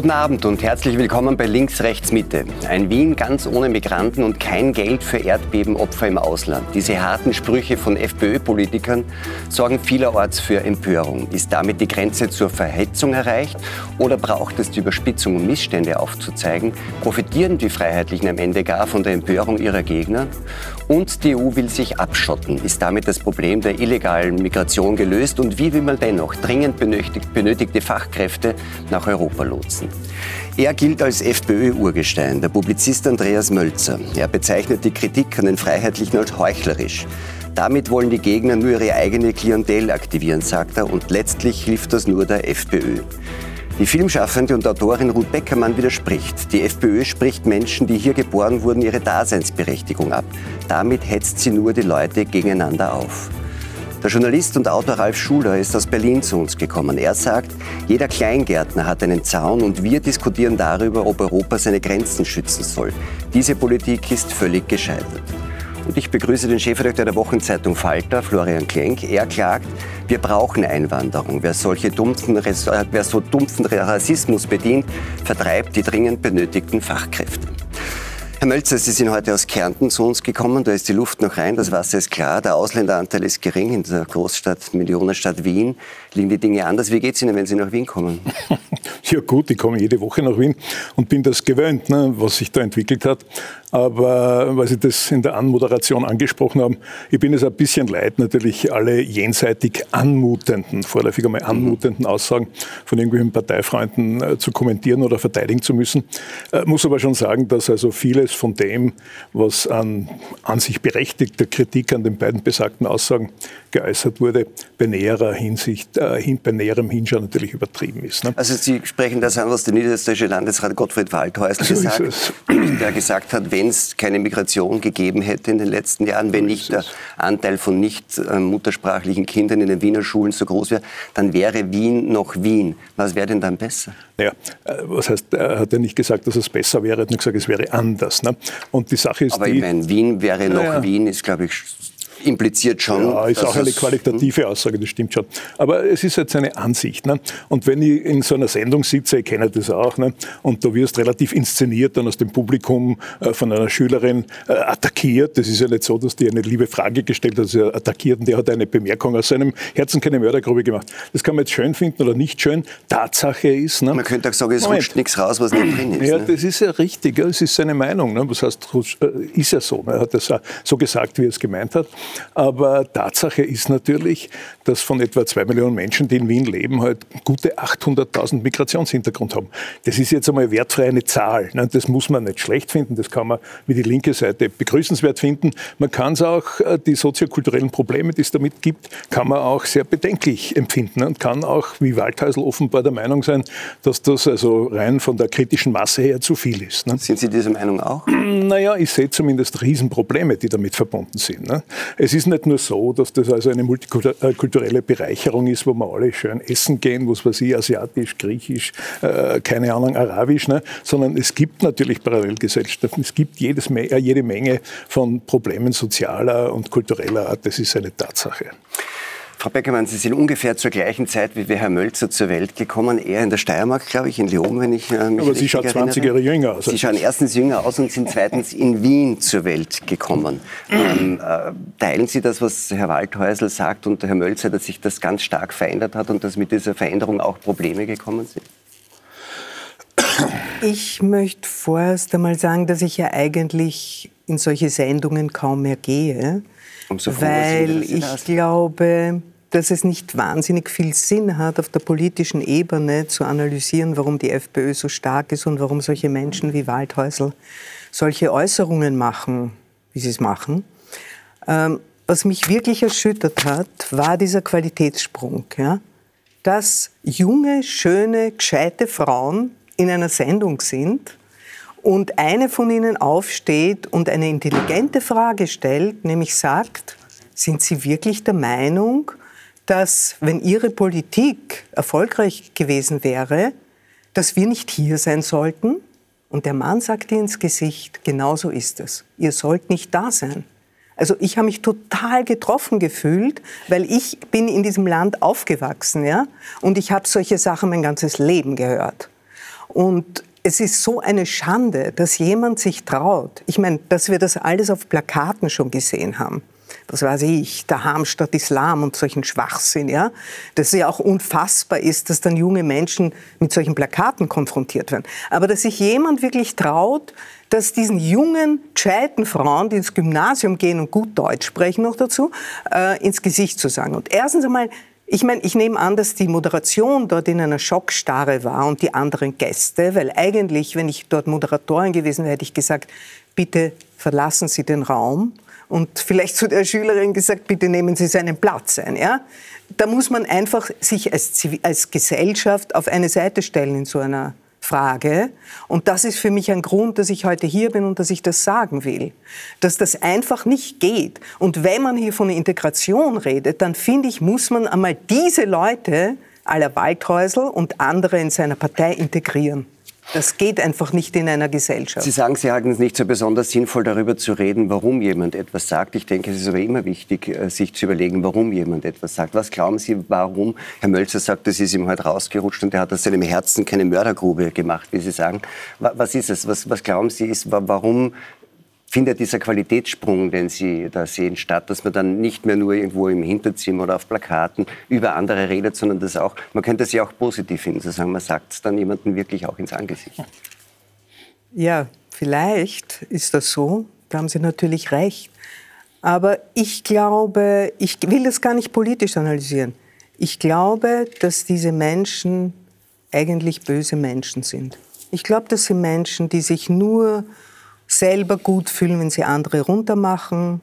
Guten Abend und herzlich willkommen bei Links, Rechts, Mitte. Ein Wien ganz ohne Migranten und kein Geld für Erdbebenopfer im Ausland. Diese harten Sprüche von FPÖ-Politikern sorgen vielerorts für Empörung. Ist damit die Grenze zur Verhetzung erreicht oder braucht es die Überspitzung, um Missstände aufzuzeigen? Profitieren die Freiheitlichen am Ende gar von der Empörung ihrer Gegner? Und die EU will sich abschotten. Ist damit das Problem der illegalen Migration gelöst? Und wie will man dennoch dringend benötigte Fachkräfte nach Europa lotsen? Er gilt als FPÖ-Urgestein, der Publizist Andreas Mölzer. Er bezeichnet die Kritik an den Freiheitlichen als heuchlerisch. Damit wollen die Gegner nur ihre eigene Klientel aktivieren, sagt er, und letztlich hilft das nur der FPÖ. Die Filmschaffende und Autorin Ruth Beckermann widerspricht. Die FPÖ spricht Menschen, die hier geboren wurden, ihre Daseinsberechtigung ab. Damit hetzt sie nur die Leute gegeneinander auf. Der Journalist und Autor Ralf Schuler ist aus Berlin zu uns gekommen. Er sagt, jeder Kleingärtner hat einen Zaun und wir diskutieren darüber, ob Europa seine Grenzen schützen soll. Diese Politik ist völlig gescheitert. Und ich begrüße den Chefredakteur der Wochenzeitung Falter, Florian Klenk. Er klagt, wir brauchen Einwanderung. Wer, solche dumpfen, wer so dumpfen Rassismus bedient, vertreibt die dringend benötigten Fachkräfte. Herr Mölzer, Sie sind heute aus Kärnten zu uns gekommen. Da ist die Luft noch rein, das Wasser ist klar, der Ausländeranteil ist gering. In der Großstadt, Millionenstadt Wien liegen die Dinge anders. Wie geht es Ihnen, wenn Sie nach Wien kommen? Ja gut, ich komme jede Woche nach Wien und bin das gewöhnt, ne, was sich da entwickelt hat. Aber weil Sie das in der Anmoderation angesprochen haben, ich bin es ein bisschen leid, natürlich alle jenseitig anmutenden, vorläufig einmal anmutenden Aussagen von irgendwelchen Parteifreunden äh, zu kommentieren oder verteidigen zu müssen. Äh, muss aber schon sagen, dass also vieles von dem, was an, an sich berechtigter Kritik an den beiden besagten Aussagen geäußert wurde, bei näherer Hinsicht, äh, hin, bei näherem Hinschauen natürlich übertrieben ist. Ne? Also Sie sprechen das an, was der niederösterreichische Landesrat Gottfried Waldhäusl so gesagt hat, der gesagt hat, wenn es keine Migration gegeben hätte in den letzten Jahren, wenn nicht der Anteil von nicht äh, muttersprachlichen Kindern in den Wiener Schulen so groß wäre, dann wäre Wien noch Wien. Was wäre denn dann besser? Naja, äh, was heißt, er hat ja nicht gesagt, dass es besser wäre, er hat nur gesagt, es wäre anders. Ne? Und die Sache ist Aber die, ich meine, Wien wäre noch naja. Wien, ist glaube ich impliziert schon. Ja, ist auch eine qualitative Aussage, das stimmt schon. Aber es ist jetzt eine Ansicht. Ne? Und wenn ich in so einer Sendung sitze, ich kenne das auch, ne? und du wirst relativ inszeniert dann aus dem Publikum äh, von einer Schülerin äh, attackiert, das ist ja nicht so, dass die eine liebe Frage gestellt hat, sie attackiert und der hat eine Bemerkung aus seinem Herzen keine Mördergrube gemacht. Das kann man jetzt schön finden oder nicht schön. Tatsache ist... Ne? Man könnte auch sagen, es Moment. rutscht nichts raus, was nicht drin ist. Ja, ne? das ist ja richtig, es ist seine Meinung. Ne? Was heißt, äh, ist ja so. Ne? Er hat das so gesagt, wie er es gemeint hat. Aber Tatsache ist natürlich, dass von etwa zwei Millionen Menschen, die in Wien leben, halt gute 800.000 Migrationshintergrund haben. Das ist jetzt einmal wertfrei eine Zahl. Ne? Das muss man nicht schlecht finden, das kann man wie die linke Seite begrüßenswert finden. Man kann es auch, äh, die soziokulturellen Probleme, die es damit gibt, kann man auch sehr bedenklich empfinden und kann auch, wie Waldhäusl offenbar der Meinung sein, dass das also rein von der kritischen Masse her zu viel ist. Ne? Sind Sie dieser Meinung auch? Naja, ich sehe zumindest Riesenprobleme, die damit verbunden sind. Ne? Es ist nicht nur so, dass das also eine multikulturelle Bereicherung ist, wo wir alle schön essen gehen, was weiß ich, asiatisch, griechisch, äh, keine Ahnung, arabisch, ne? sondern es gibt natürlich Parallelgesellschaften, es gibt jedes, äh, jede Menge von Problemen sozialer und kultureller Art, das ist eine Tatsache. Frau Beckermann, Sie sind ungefähr zur gleichen Zeit wie Herr Mölzer zur Welt gekommen. Er in der Steiermark, glaube ich, in Leon, wenn ich äh, mich Aber Sie schauen 20 Jahre jünger aus. Sie schauen erstens jünger aus und sind zweitens in Wien zur Welt gekommen. Ähm, äh, teilen Sie das, was Herr Waldhäusl sagt und Herr Mölzer, dass sich das ganz stark verändert hat und dass mit dieser Veränderung auch Probleme gekommen sind? Ich möchte vorerst einmal sagen, dass ich ja eigentlich in solche Sendungen kaum mehr gehe. Umso froh, weil ich glaube, dass es nicht wahnsinnig viel Sinn hat, auf der politischen Ebene zu analysieren, warum die FPÖ so stark ist und warum solche Menschen wie Waldhäusl solche Äußerungen machen, wie sie es machen. Ähm, was mich wirklich erschüttert hat, war dieser Qualitätssprung. Ja? Dass junge, schöne, gescheite Frauen in einer Sendung sind und eine von ihnen aufsteht und eine intelligente Frage stellt, nämlich sagt, sind Sie wirklich der Meinung, dass wenn Ihre Politik erfolgreich gewesen wäre, dass wir nicht hier sein sollten? Und der Mann sagt ihr ins Gesicht, genau so ist es. Ihr sollt nicht da sein. Also ich habe mich total getroffen gefühlt, weil ich bin in diesem Land aufgewachsen, ja, und ich habe solche Sachen mein ganzes Leben gehört. Und es ist so eine Schande, dass jemand sich traut. Ich meine, dass wir das alles auf Plakaten schon gesehen haben. Was weiß ich, der Ham statt Islam und solchen Schwachsinn, ja. Dass ja auch unfassbar ist, dass dann junge Menschen mit solchen Plakaten konfrontiert werden. Aber dass sich jemand wirklich traut, dass diesen jungen, gescheiten Frauen, die ins Gymnasium gehen und gut Deutsch sprechen noch dazu, äh, ins Gesicht zu sagen. Und erstens einmal, ich meine, ich nehme an, dass die Moderation dort in einer Schockstarre war und die anderen Gäste, weil eigentlich, wenn ich dort Moderatorin gewesen wäre, hätte ich gesagt, bitte verlassen Sie den Raum und vielleicht zu der Schülerin gesagt, bitte nehmen Sie seinen Platz ein. Ja? Da muss man einfach sich als, als Gesellschaft auf eine Seite stellen in so einer Frage. Und das ist für mich ein Grund, dass ich heute hier bin und dass ich das sagen will. Dass das einfach nicht geht. Und wenn man hier von Integration redet, dann finde ich, muss man einmal diese Leute aller Waldhäusl und andere in seiner Partei integrieren. Das geht einfach nicht in einer Gesellschaft. Sie sagen, Sie halten es nicht so besonders sinnvoll, darüber zu reden, warum jemand etwas sagt. Ich denke, es ist aber immer wichtig, äh, sich zu überlegen, warum jemand etwas sagt. Was glauben Sie, warum? Herr Mölzer sagt, das ist ihm heute rausgerutscht und er hat aus seinem Herzen keine Mördergrube gemacht, wie Sie sagen. Was ist es? Was, was glauben Sie, ist, warum findet dieser Qualitätssprung, den Sie da sehen, statt, dass man dann nicht mehr nur irgendwo im Hinterzimmer oder auf Plakaten über andere redet, sondern das auch, man könnte es ja auch positiv finden, zu sagen, man sagt es dann jemandem wirklich auch ins Angesicht. Ja, vielleicht ist das so, da haben Sie natürlich recht. Aber ich glaube, ich will das gar nicht politisch analysieren. Ich glaube, dass diese Menschen eigentlich böse Menschen sind. Ich glaube, das sind Menschen, die sich nur selber gut fühlen, wenn sie andere runtermachen,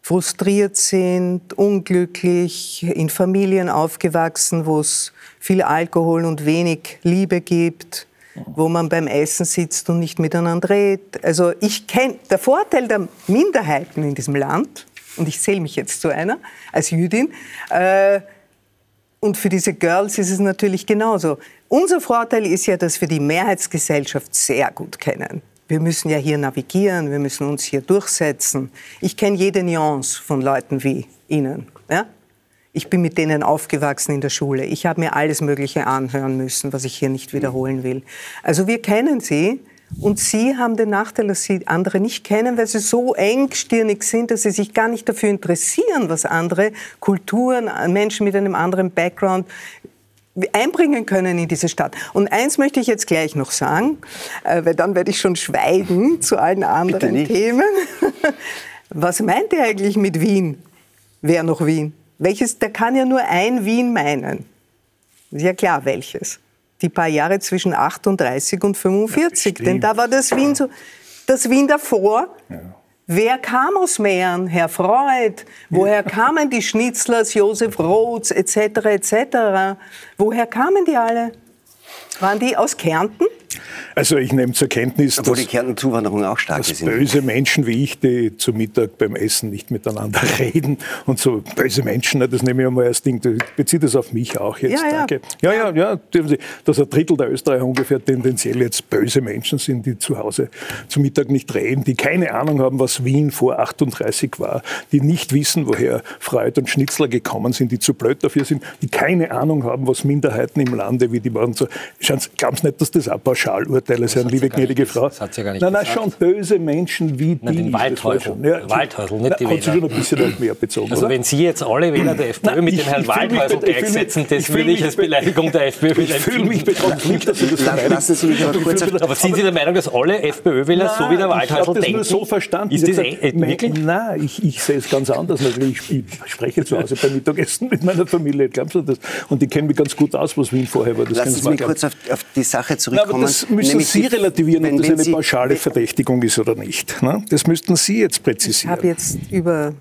frustriert sind, unglücklich, in Familien aufgewachsen, wo es viel Alkohol und wenig Liebe gibt, wo man beim Essen sitzt und nicht miteinander redet. Also ich kenne der Vorteil der Minderheiten in diesem Land, und ich zähle mich jetzt zu einer als Jüdin, äh, und für diese Girls ist es natürlich genauso. Unser Vorteil ist ja, dass wir die Mehrheitsgesellschaft sehr gut kennen. Wir müssen ja hier navigieren, wir müssen uns hier durchsetzen. Ich kenne jede Nuance von Leuten wie Ihnen. Ja? Ich bin mit denen aufgewachsen in der Schule. Ich habe mir alles Mögliche anhören müssen, was ich hier nicht wiederholen will. Also wir kennen sie und sie haben den Nachteil, dass sie andere nicht kennen, weil sie so engstirnig sind, dass sie sich gar nicht dafür interessieren, was andere Kulturen, Menschen mit einem anderen Background einbringen können in diese Stadt. Und eins möchte ich jetzt gleich noch sagen, äh, weil dann werde ich schon schweigen zu allen anderen Themen. Was meint ihr eigentlich mit Wien? Wer noch Wien? Welches, der kann ja nur ein Wien meinen. Ist ja klar, welches. Die paar Jahre zwischen 38 und 45. Denn da war das Wien so, das Wien davor. Ja Wer kam aus Mähren? Herr Freud. Woher kamen die Schnitzlers, Josef Roths etc. etc.? Woher kamen die alle? Waren die aus Kärnten? Also ich nehme zur Kenntnis, Obwohl dass, die Kärnten-Zuwanderung auch stark dass ist. böse Menschen wie ich, die zu Mittag beim Essen nicht miteinander reden und so böse Menschen, das nehme ich einmal als Ding, das bezieht das auf mich auch jetzt. Ja, danke. Ja, ja, ja, dürfen Sie, dass ein Drittel der Österreicher ungefähr tendenziell jetzt böse Menschen sind, die zu Hause zu Mittag nicht reden, die keine Ahnung haben, was Wien vor 38 war, die nicht wissen, woher Freud und Schnitzler gekommen sind, die zu blöd dafür sind, die keine Ahnung haben, was Minderheiten im Lande, wie die waren. So, glauben Sie nicht, dass das auch Pauschalurteile sind, liebe gnädige Frau. Das hat sie ja gar nicht Nein, nein, schon böse Menschen wie nein, die. Den Waldhäusl. Ja, Waldhäusl, nicht die Wähler. Hat sich schon ein bisschen mehr bezogen, Also oder? wenn Sie jetzt alle Wähler der FPÖ nein, mit dem Herrn Waldhäusl gleichsetzen, das würde ich als Beleidigung der FPÖ Ich fühle mich betroffen, nicht, dass Sie das vermeiden. Lassen Sie mich aber kurz... Aber sind Sie der Meinung, dass alle FPÖ-Wähler so wie der Waldhäusl denken? Ich habe das nur so verstanden. Ist das wirklich? Nein, ich, sehe es ganz anders. Natürlich, ich spreche zu Hause beim Mittagessen mit meiner Familie, glaubst du das? Und die kennen mich ganz gut aus, was Wien vorher war. Lassen Sie mich kurz auf die Sache zurückkommen. Das müssen Sie relativieren, ob das eine Sie, pauschale Verdächtigung ist oder nicht. Ne? Das müssten Sie jetzt präzisieren. Ich habe jetzt über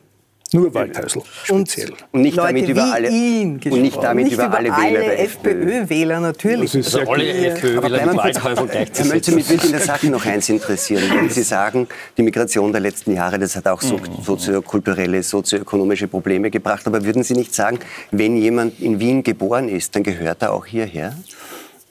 nur Waldhäusl speziell. Und nicht Leute damit über alle, und nicht damit nicht über, über alle, alle Wähler FPÖ-Wähler natürlich. Also alle FPÖ-Wähler mit Waldhäusl gleichzusetzen. Herr Mölzer, mich würde in der Sache noch eins interessieren. Wenn Sie sagen, die Migration der letzten Jahre, das hat auch so, mhm. soziokulturelle, sozioökonomische Probleme gebracht. Aber würden Sie nicht sagen, wenn jemand in Wien geboren ist, dann gehört er auch hierher?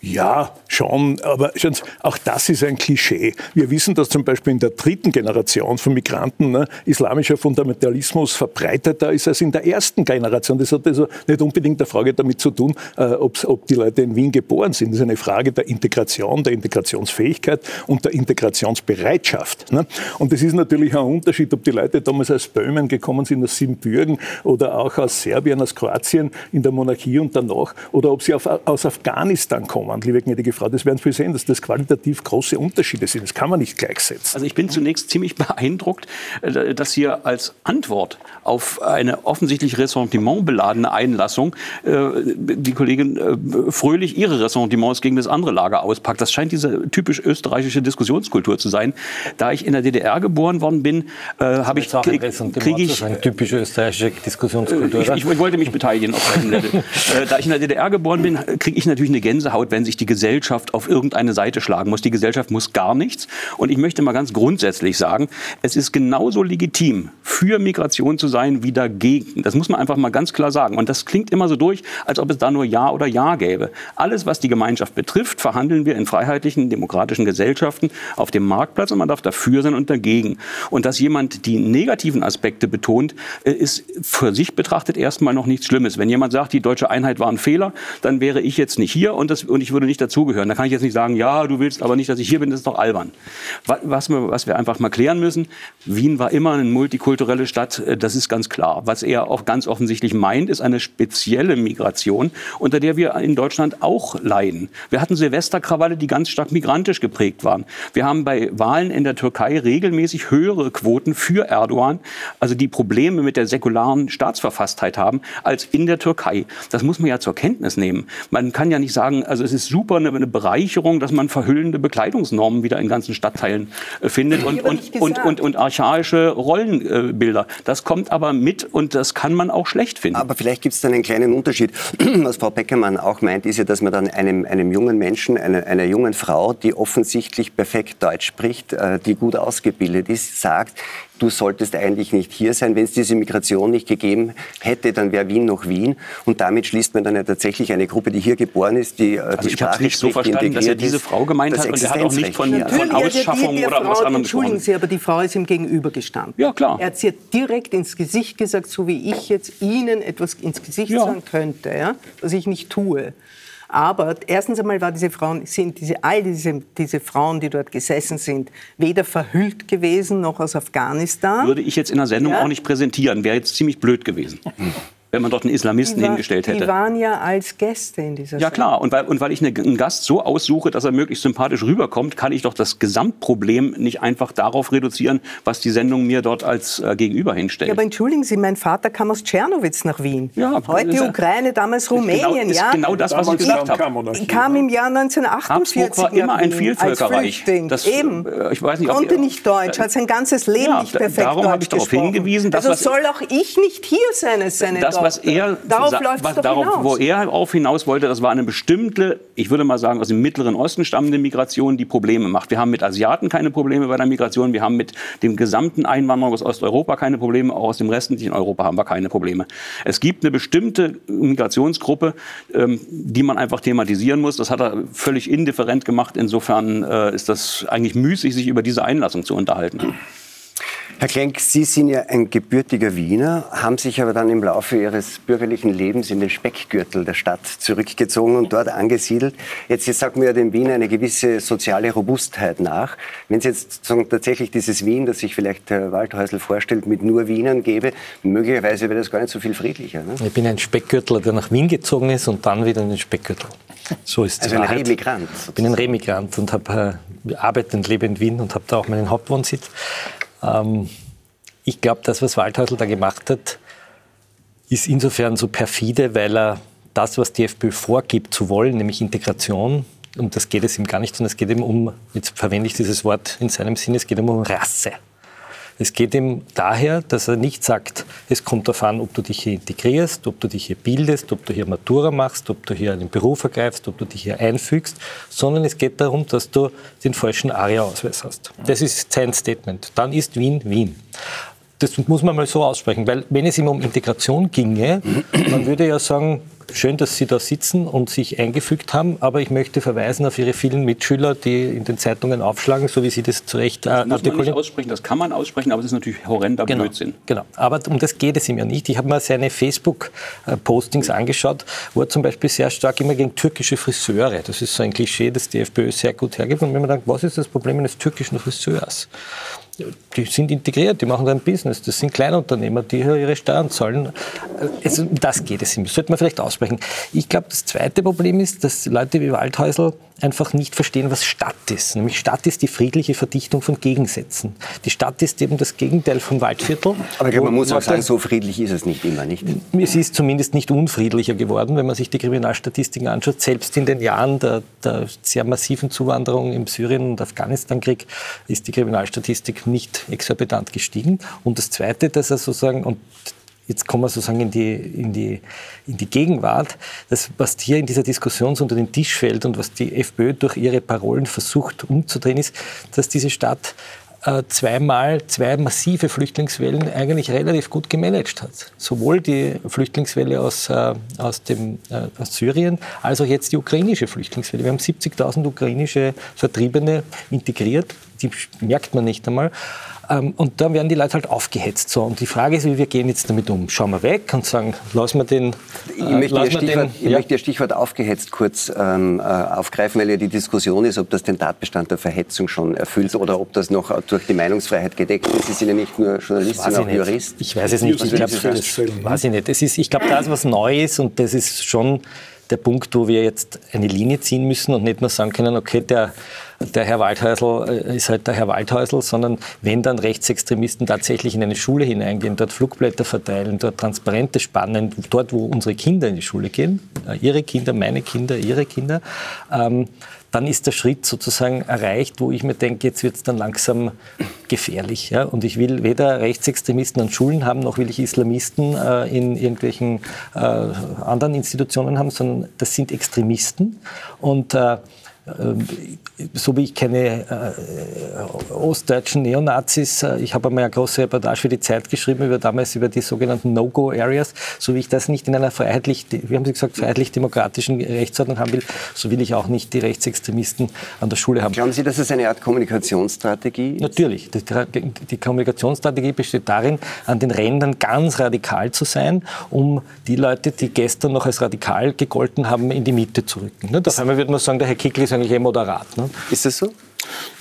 Ja, schon, aber auch das ist ein Klischee. Wir wissen, dass zum Beispiel in der dritten Generation von Migranten ne, islamischer Fundamentalismus verbreiteter ist als in der ersten Generation. Das hat also nicht unbedingt eine Frage damit zu tun, äh, ob die Leute in Wien geboren sind. Das ist eine Frage der Integration, der Integrationsfähigkeit und der Integrationsbereitschaft. Ne? Und es ist natürlich ein Unterschied, ob die Leute damals aus Böhmen gekommen sind, aus Siebenbürgen oder auch aus Serbien, aus Kroatien in der Monarchie und danach, oder ob sie auf, aus Afghanistan kommen, liebe gnädige Frau. Das werden Sie sehen, dass das qualitativ große Unterschiede sind. Das kann man nicht gleichsetzen. Also ich bin zunächst ziemlich beeindruckt, äh, dass hier als Antwort auf eine offensichtlich ressentimentbeladene Einlassung äh, die Kollegin äh, fröhlich ihre Ressentiments gegen das andere Lager auspackt. Das scheint diese typisch österreichische Diskussionskultur zu sein. Da ich in der DDR geboren worden bin, äh, habe ich krieg, krieg ich eine typisch österreichische Diskussionskultur. Ich, ich, wollte mich beteiligen auf diesem Level. äh, da ich in der DDR geboren bin, kriege ich natürlich eine Gänsehaut, wenn sich die Gesellschaft auf irgendeine Seite schlagen muss. Die Gesellschaft muss gar nichts. Und ich möchte mal ganz grundsätzlich sagen, es ist genauso legitim, für Migration zu sein wie dagegen. Das muss man einfach mal ganz klar sagen. Und das klingt immer so durch, als ob es da nur Ja oder Ja gäbe. Alles, was die Gemeinschaft betrifft, verhandeln wir in freiheitlichen, demokratischen Gesellschaften auf dem Marktplatz und man darf dafür sein und dagegen. Und dass jemand die negativen Aspekte betont, äh, ist für sich betrachtet erstmal noch nichts Schlimmes. Wenn jemand sagt, die deutsche Einheit war ein Fehler, dann wäre ich jetzt nicht hier und, das, und ich würde nicht dazugehören. Da kann ich jetzt nicht sagen, ja, du willst aber nicht, dass ich hier bin, das ist doch albern. Was wir, was wir einfach mal klären müssen, Wien war immer eine multikulturelle Stadt, äh, das ist ganz klar. Was er auch ganz offensichtlich meint, ist eine spezielle Migration, unter der wir in Deutschland auch leiden. Wir hatten Silvesterkrawalle, die ganz stark migrantisch geprägt waren. Wir haben bei Wahlen in der Türkei regelmäßig höhere Quoten für Erdogan, also die Probleme mit der säkularen Staatsverfasstheit haben, als in der Türkei. Das muss man ja zur Kenntnis nehmen. Man kann ja nicht sagen, also es ist super eine, eine Bereicherung, dass man verhüllende Bekleidungsnormen wieder in ganzen Stadtteilen äh, findet und, und, und, und, und archaische Rollenbilder. Das kommt aber mit und das kann man auch schlecht finden. Aber vielleicht gibt es dann einen kleinen Unterschied. Was Frau Beckermann auch meint, ist ja, dass man dann einem, einem jungen Menschen, einer, einer jungen Frau, die offensichtlich perfekt Deutsch spricht, äh, die gut ausgebildet ist, sagt, du solltest eigentlich nicht hier sein. Wenn es diese Migration nicht gegeben hätte, dann wäre Wien noch Wien. Und damit schließt man dann ja tatsächlich eine Gruppe, die hier geboren ist, die, äh, also die ich Sprache nicht so verstanden, dass er diese Frau gemeint hat und er hat auch nicht von, ja. von Ausschaffung oder Frau, was anderem Entschuldigen Sie, aber die Frau ist ihm gegenübergestanden. Ja, klar. Er hat sie direkt ins Gesicht gesagt, so wie ich jetzt Ihnen etwas ins Gesicht ja. sagen könnte, ja, was ich nicht tue. Aber erstens einmal war diese Frauen, sind diese, all diese, diese Frauen, die dort gesessen sind, weder verhüllt gewesen noch aus Afghanistan. Würde ich jetzt in der Sendung ja? auch nicht präsentieren, wäre jetzt ziemlich blöd gewesen wenn man dort einen Islamisten war, hingestellt hätte. Die waren ja als Gäste in dieser Ja klar, und weil, und weil ich einen Gast so aussuche, dass er möglichst sympathisch rüberkommt, kann ich doch das Gesamtproblem nicht einfach darauf reduzieren, was die Sendung mir dort als äh, Gegenüber hinstellt. Ja, aber entschuldigen Sie, mein Vater kam aus Tschernowitz nach Wien. Ja, Heute die Ukraine, damals Rumänien. Ist genau, ist genau das, was ich gesagt habe. Ich kam im Jahr 1948 Habsburg war immer ein Vielvölkerreich. Das, Eben. Äh, ich weiß nicht, Konnte nicht Deutsch, hat sein ganzes Leben ja, nicht perfekt darum habe ich darauf hingewiesen. Dass also soll auch ich nicht hier sein als seine das, was er darauf was, darauf, hinaus. Wo er auf hinaus wollte, das war eine bestimmte, ich würde mal sagen, aus dem Mittleren Osten stammende Migration, die Probleme macht. Wir haben mit Asiaten keine Probleme bei der Migration, wir haben mit dem gesamten Einwanderung aus Osteuropa keine Probleme, auch aus dem restlichen Europa haben wir keine Probleme. Es gibt eine bestimmte Migrationsgruppe, ähm, die man einfach thematisieren muss. Das hat er völlig indifferent gemacht. Insofern äh, ist das eigentlich müßig, sich über diese Einlassung zu unterhalten. Herr Klenk, Sie sind ja ein gebürtiger Wiener, haben sich aber dann im Laufe Ihres bürgerlichen Lebens in den Speckgürtel der Stadt zurückgezogen und dort angesiedelt. Jetzt, jetzt sagt mir ja dem Wien eine gewisse soziale Robustheit nach. Wenn es jetzt sagen, tatsächlich dieses Wien, das sich vielleicht Herr Waldhäusl vorstellt, mit nur Wienern gäbe, möglicherweise wäre das gar nicht so viel friedlicher. Ne? Ich bin ein Speckgürtler, der nach Wien gezogen ist und dann wieder in den Speckgürtel. So ist Also ein Remigrant. Ich bin ein Remigrant und habe äh, arbeite und lebe in Wien und habe da auch meinen Hauptwohnsitz. Ähm, ich glaube, das, was Waldhäusl da gemacht hat, ist insofern so perfide, weil er das, was die FPÖ vorgibt zu wollen, nämlich Integration, um das geht es ihm gar nicht, sondern es geht ihm um, jetzt verwende ich dieses Wort in seinem Sinne, es geht ihm um Rasse. Es geht ihm daher, dass er nicht sagt, es kommt darauf an, ob du dich hier integrierst, ob du dich hier bildest, ob du hier Matura machst, ob du hier einen Beruf ergreifst, ob du dich hier einfügst, sondern es geht darum, dass du den falschen ARIA-Ausweis hast. Das ist sein Statement. Dann ist Wien Wien. Das muss man mal so aussprechen, weil wenn es ihm um Integration ginge, man würde ja sagen, schön, dass Sie da sitzen und sich eingefügt haben, aber ich möchte verweisen auf Ihre vielen Mitschüler, die in den Zeitungen aufschlagen, so wie Sie das zu Recht das muss man nicht aussprechen, das kann man aussprechen, aber es ist natürlich horrender genau, Blödsinn. Genau, aber um das geht es ihm ja nicht. Ich habe mir seine Facebook-Postings angeschaut, wo er zum Beispiel sehr stark immer gegen türkische Friseure, das ist so ein Klischee, das die FPÖ sehr gut hergibt, und wenn man denkt, was ist das Problem eines türkischen Friseurs? Die sind integriert, die machen ein Business. Das sind Kleinunternehmer, die ihre Steuern zahlen. Also, das geht es ihm. Das sollte man vielleicht aussprechen. Ich glaube, das zweite Problem ist, dass Leute wie Waldhäusl einfach nicht verstehen, was Stadt ist. Nämlich Stadt ist die friedliche Verdichtung von Gegensätzen. Die Stadt ist eben das Gegenteil vom Waldviertel. Aber glaube, man muss auch sagen, so friedlich ist es nicht immer, nicht? Es ist zumindest nicht unfriedlicher geworden, wenn man sich die Kriminalstatistiken anschaut. Selbst in den Jahren der, der sehr massiven Zuwanderung im Syrien- und Afghanistan-Krieg ist die Kriminalstatistik nicht exorbitant gestiegen. Und das Zweite, dass er sozusagen, und jetzt kommen wir sozusagen in die, in die, in die Gegenwart, das, was hier in dieser Diskussion unter den Tisch fällt und was die FPÖ durch ihre Parolen versucht umzudrehen, ist, dass diese Stadt äh, zweimal zwei massive Flüchtlingswellen eigentlich relativ gut gemanagt hat. Sowohl die Flüchtlingswelle aus, äh, aus, dem, äh, aus Syrien als auch jetzt die ukrainische Flüchtlingswelle. Wir haben 70.000 ukrainische Vertriebene integriert, die merkt man nicht einmal. Ähm, und dann werden die Leute halt aufgehetzt. So. Und die Frage ist, wie wir gehen jetzt damit um. Schauen wir weg und sagen, lassen wir den. Ich äh, möchte, Ihr Stichwort, den, ich ja. möchte Ihr Stichwort aufgehetzt kurz ähm, äh, aufgreifen, weil ja die Diskussion ist, ob das den Tatbestand der Verhetzung schon erfüllt oder ob das noch durch die Meinungsfreiheit gedeckt ist. Sie sind ja nicht nur Journalist, sondern auch Jurist. Ich weiß es nicht. Ich glaube, das weiß ich nicht. Das ist, ich glaube, das, was neu ist, und das ist schon der Punkt, wo wir jetzt eine Linie ziehen müssen und nicht nur sagen können, okay, der, der Herr Waldhäusl äh, ist halt der Herr Waldhäusl, sondern wenn dann Rechtsextremisten tatsächlich in eine Schule hineingehen, dort Flugblätter verteilen, dort Transparente spannen, dort, wo unsere Kinder in die Schule gehen, äh, ihre Kinder, meine Kinder, ihre Kinder, ähm, dann ist der Schritt sozusagen erreicht, wo ich mir denke, jetzt wird es dann langsam gefährlich. Ja? Und ich will weder Rechtsextremisten an Schulen haben, noch will ich Islamisten äh, in irgendwelchen äh, anderen Institutionen haben, sondern das sind Extremisten. Und äh, so wie ich keine äh, ostdeutschen Neonazis, äh, ich habe einmal eine große Reportage für die Zeit geschrieben, über damals über die sogenannten No-Go-Areas, so wie ich das nicht in einer freiheitlich, wie haben Sie gesagt, freiheitlich-demokratischen Rechtsordnung haben will, so will ich auch nicht die Rechtsextremisten an der Schule haben. Glauben Sie, dass es eine Art Kommunikationsstrategie ist? Natürlich. Die, die Kommunikationsstrategie besteht darin, an den Rändern ganz radikal zu sein, um die Leute, die gestern noch als radikal gegolten haben, in die Mitte zu rücken. Ne? Auf einmal würde man sagen, der Herr Kickl ist eigentlich eh moderat. Ne? Ist das so?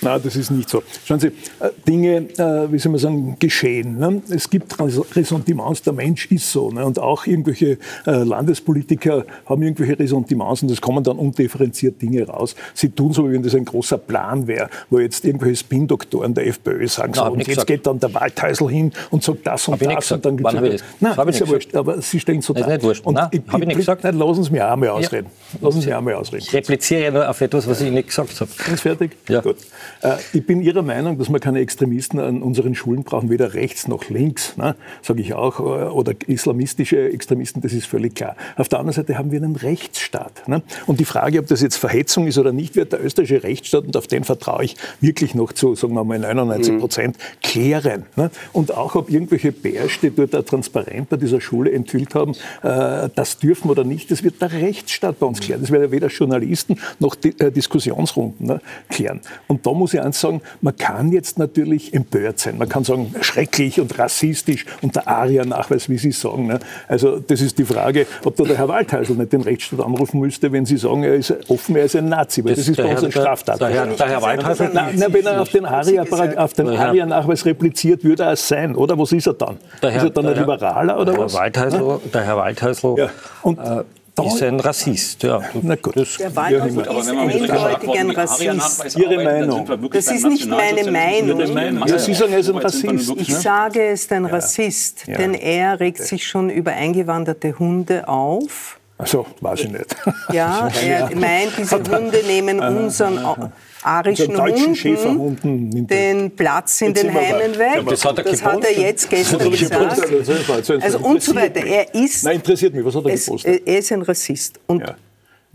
Nein, das ist nicht so. Schauen Sie, äh, Dinge, äh, wie soll man sagen, geschehen. Ne? Es gibt Ressentiments, der Mensch ist so. Ne? Und auch irgendwelche äh, Landespolitiker haben irgendwelche Ressentiments und es kommen dann undifferenziert Dinge raus. Sie tun so, wie wenn das ein großer Plan wäre, wo jetzt irgendwelche Spin-Doktoren der FPÖ sagen, so, und jetzt gesagt. geht dann der Waldhäusl hin und sagt das und das. Und dann ich das? Nein, das ist ja wurscht, aber Sie stehen so da. Das ist nicht wurscht. Und Nein, habe ich nicht gesagt. Nein, lassen Sie mich auch mal ausreden. Ja. Lassen Sie mich auch mal ausreden. Ich repliziere nur auf etwas, was ich nicht gesagt habe. Ganz fertig? Ja. Gut. Äh, ich bin Ihrer Meinung, dass wir keine Extremisten an unseren Schulen brauchen, weder rechts noch links, ne, sage ich auch, äh, oder islamistische Extremisten, das ist völlig klar. Auf der anderen Seite haben wir einen Rechtsstaat. Ne? Und die Frage, ob das jetzt Verhetzung ist oder nicht, wird der österreichische Rechtsstaat, und auf den vertraue ich wirklich noch zu, sagen wir mal, 99 Prozent, mhm. klären. Ne? Und auch, ob irgendwelche Bärste dort ein Transparent bei dieser Schule enthüllt haben, äh, das dürfen oder nicht, das wird der Rechtsstaat bei uns klären. Das werden weder Journalisten noch die, äh, Diskussionsrunden ne, klären. Und da muss ich eins sagen, man kann jetzt natürlich empört sein. Man kann sagen, schrecklich und rassistisch und der Aria-Nachweis, wie Sie sagen. Ne? Also das ist die Frage, ob da der Herr Waldhäusl nicht den Rechtsstaat anrufen müsste, wenn Sie sagen, er ist offen, er ist ein Nazi. Weil das, das ist bei uns ein Straftat. Der, der, der Herr Waldhäusl... Na, na, wenn er auf den Aria-Nachweis repliziert, würde er es sein, oder? Was ist er dann? Herr, ist er dann ein Liberaler oder was? Waldhäusl, der Herr Waldhäusl... Ja. Und, äh, ist ein Rassist. Ja. Na gut. Das der ja, ist eindeutig ein Rassist. Ihre Meinung. Das ist nicht meine Meinung. Ja, Sie sagen, er ist ein Rassist. Ich ne? sage, er ist ein Rassist, denn er regt sich schon über eingewanderte Hunde auf. Also, weiß ich nicht. Ja, er meint, diese Hunde nehmen unseren arischen Hunden den Platz in den Heimen weg. Das hat er, das hat er jetzt gestern gesagt. Also und so weiter. Er ist, Nein, interessiert mich. Was hat er gepostet? Er ist ein Rassist. Und ja.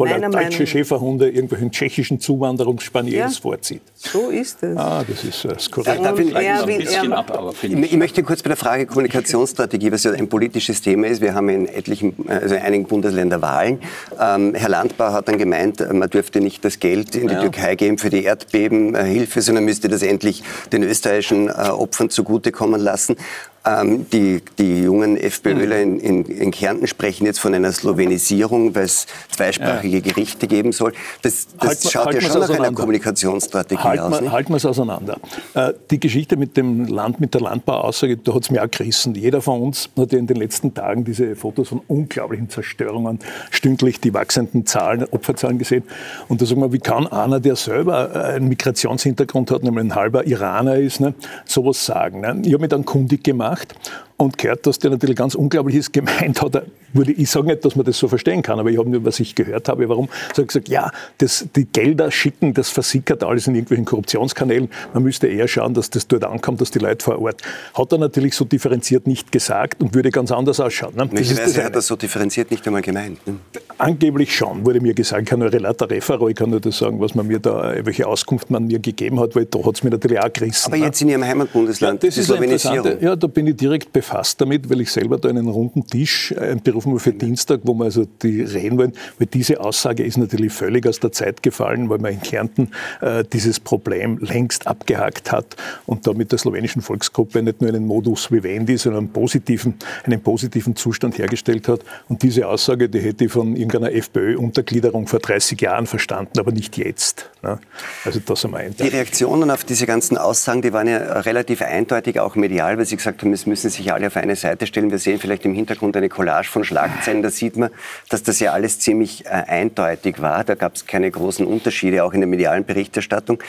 Weil er deutsche Schäferhunde irgendwelchen tschechischen Zuwanderungsspaniels ja, vorzieht. So ist es. Ah, das ist äh, skurril. Ja, ich, ein bisschen ab, aber ich, ich möchte kurz bei der Frage Kommunikationsstrategie, was ja ein politisches Thema ist. Wir haben in etlichen, also in einigen Bundesländern Wahlen. Ähm, Herr Landbauer hat dann gemeint, man dürfte nicht das Geld in die ja. Türkei geben für die Erdbebenhilfe, sondern müsste das endlich den österreichischen äh, Opfern zugutekommen lassen. Ähm, die, die jungen FPÖler in, in, in, Kärnten sprechen jetzt von einer Slowenisierung, weil es zweisprachige ja. Gerichte geben soll. Das, das halt, schaut halt ja schon nach einer Kommunikationsstrategie halt aus. Man, halten wir es auseinander. Äh, die Geschichte mit dem Land, mit der Landbauaussage, da hat es mir auch gerissen. Jeder von uns hat ja in den letzten Tagen diese Fotos von unglaublichen Zerstörungen, stündlich die wachsenden Zahlen, Opferzahlen gesehen. Und da sagen wir, wie kann einer, der selber äh, einen Migrationshintergrund hat, nämlich ein halber Iraner ist, ne, sowas sagen? Ne? Ich habe mich dann kundig gemacht gemacht und gehört, dass der natürlich ganz Unglaubliches gemeint hat. Würde ich sage nicht, dass man das so verstehen kann, aber ich habe nur, was ich gehört habe, warum. So gesagt, ja, das, die Gelder schicken, das versickert alles in irgendwelchen Korruptionskanälen. Man müsste eher schauen, dass das dort ankommt, dass die Leute vor Ort. Hat er natürlich so differenziert nicht gesagt und würde ganz anders ausschauen. Ne? Das ist das hat er so differenziert nicht einmal gemeint. Ne? Angeblich schon, wurde mir gesagt. Ich kann nur Relata Refero, ich kann nur das sagen, was man mir da, welche Auskunft man mir gegeben hat, weil da hat es mir natürlich auch gerissen. Aber jetzt in Ihrem Heimatbundesland, ja, das ist. Ja, da bin ich direkt befasst befasst damit, weil ich selber da einen runden Tisch einberufen habe für Dienstag, wo wir also die reden wollen, weil diese Aussage ist natürlich völlig aus der Zeit gefallen, weil man in Kärnten äh, dieses Problem längst abgehakt hat und da mit der slowenischen Volksgruppe nicht nur einen Modus vivendi, sondern einen positiven, einen positiven Zustand hergestellt hat. Und diese Aussage, die hätte ich von irgendeiner FPÖ-Untergliederung vor 30 Jahren verstanden, aber nicht jetzt. Ne? Also das einmal Die Reaktionen auf diese ganzen Aussagen, die waren ja relativ eindeutig, auch medial, weil Sie gesagt haben, es müssen sich alle alle auf eine Seite stellen. Wir sehen vielleicht im Hintergrund eine Collage von Schlagzeilen. Da sieht man, dass das ja alles ziemlich äh, eindeutig war. Da gab es keine großen Unterschiede, auch in der medialen Berichterstattung.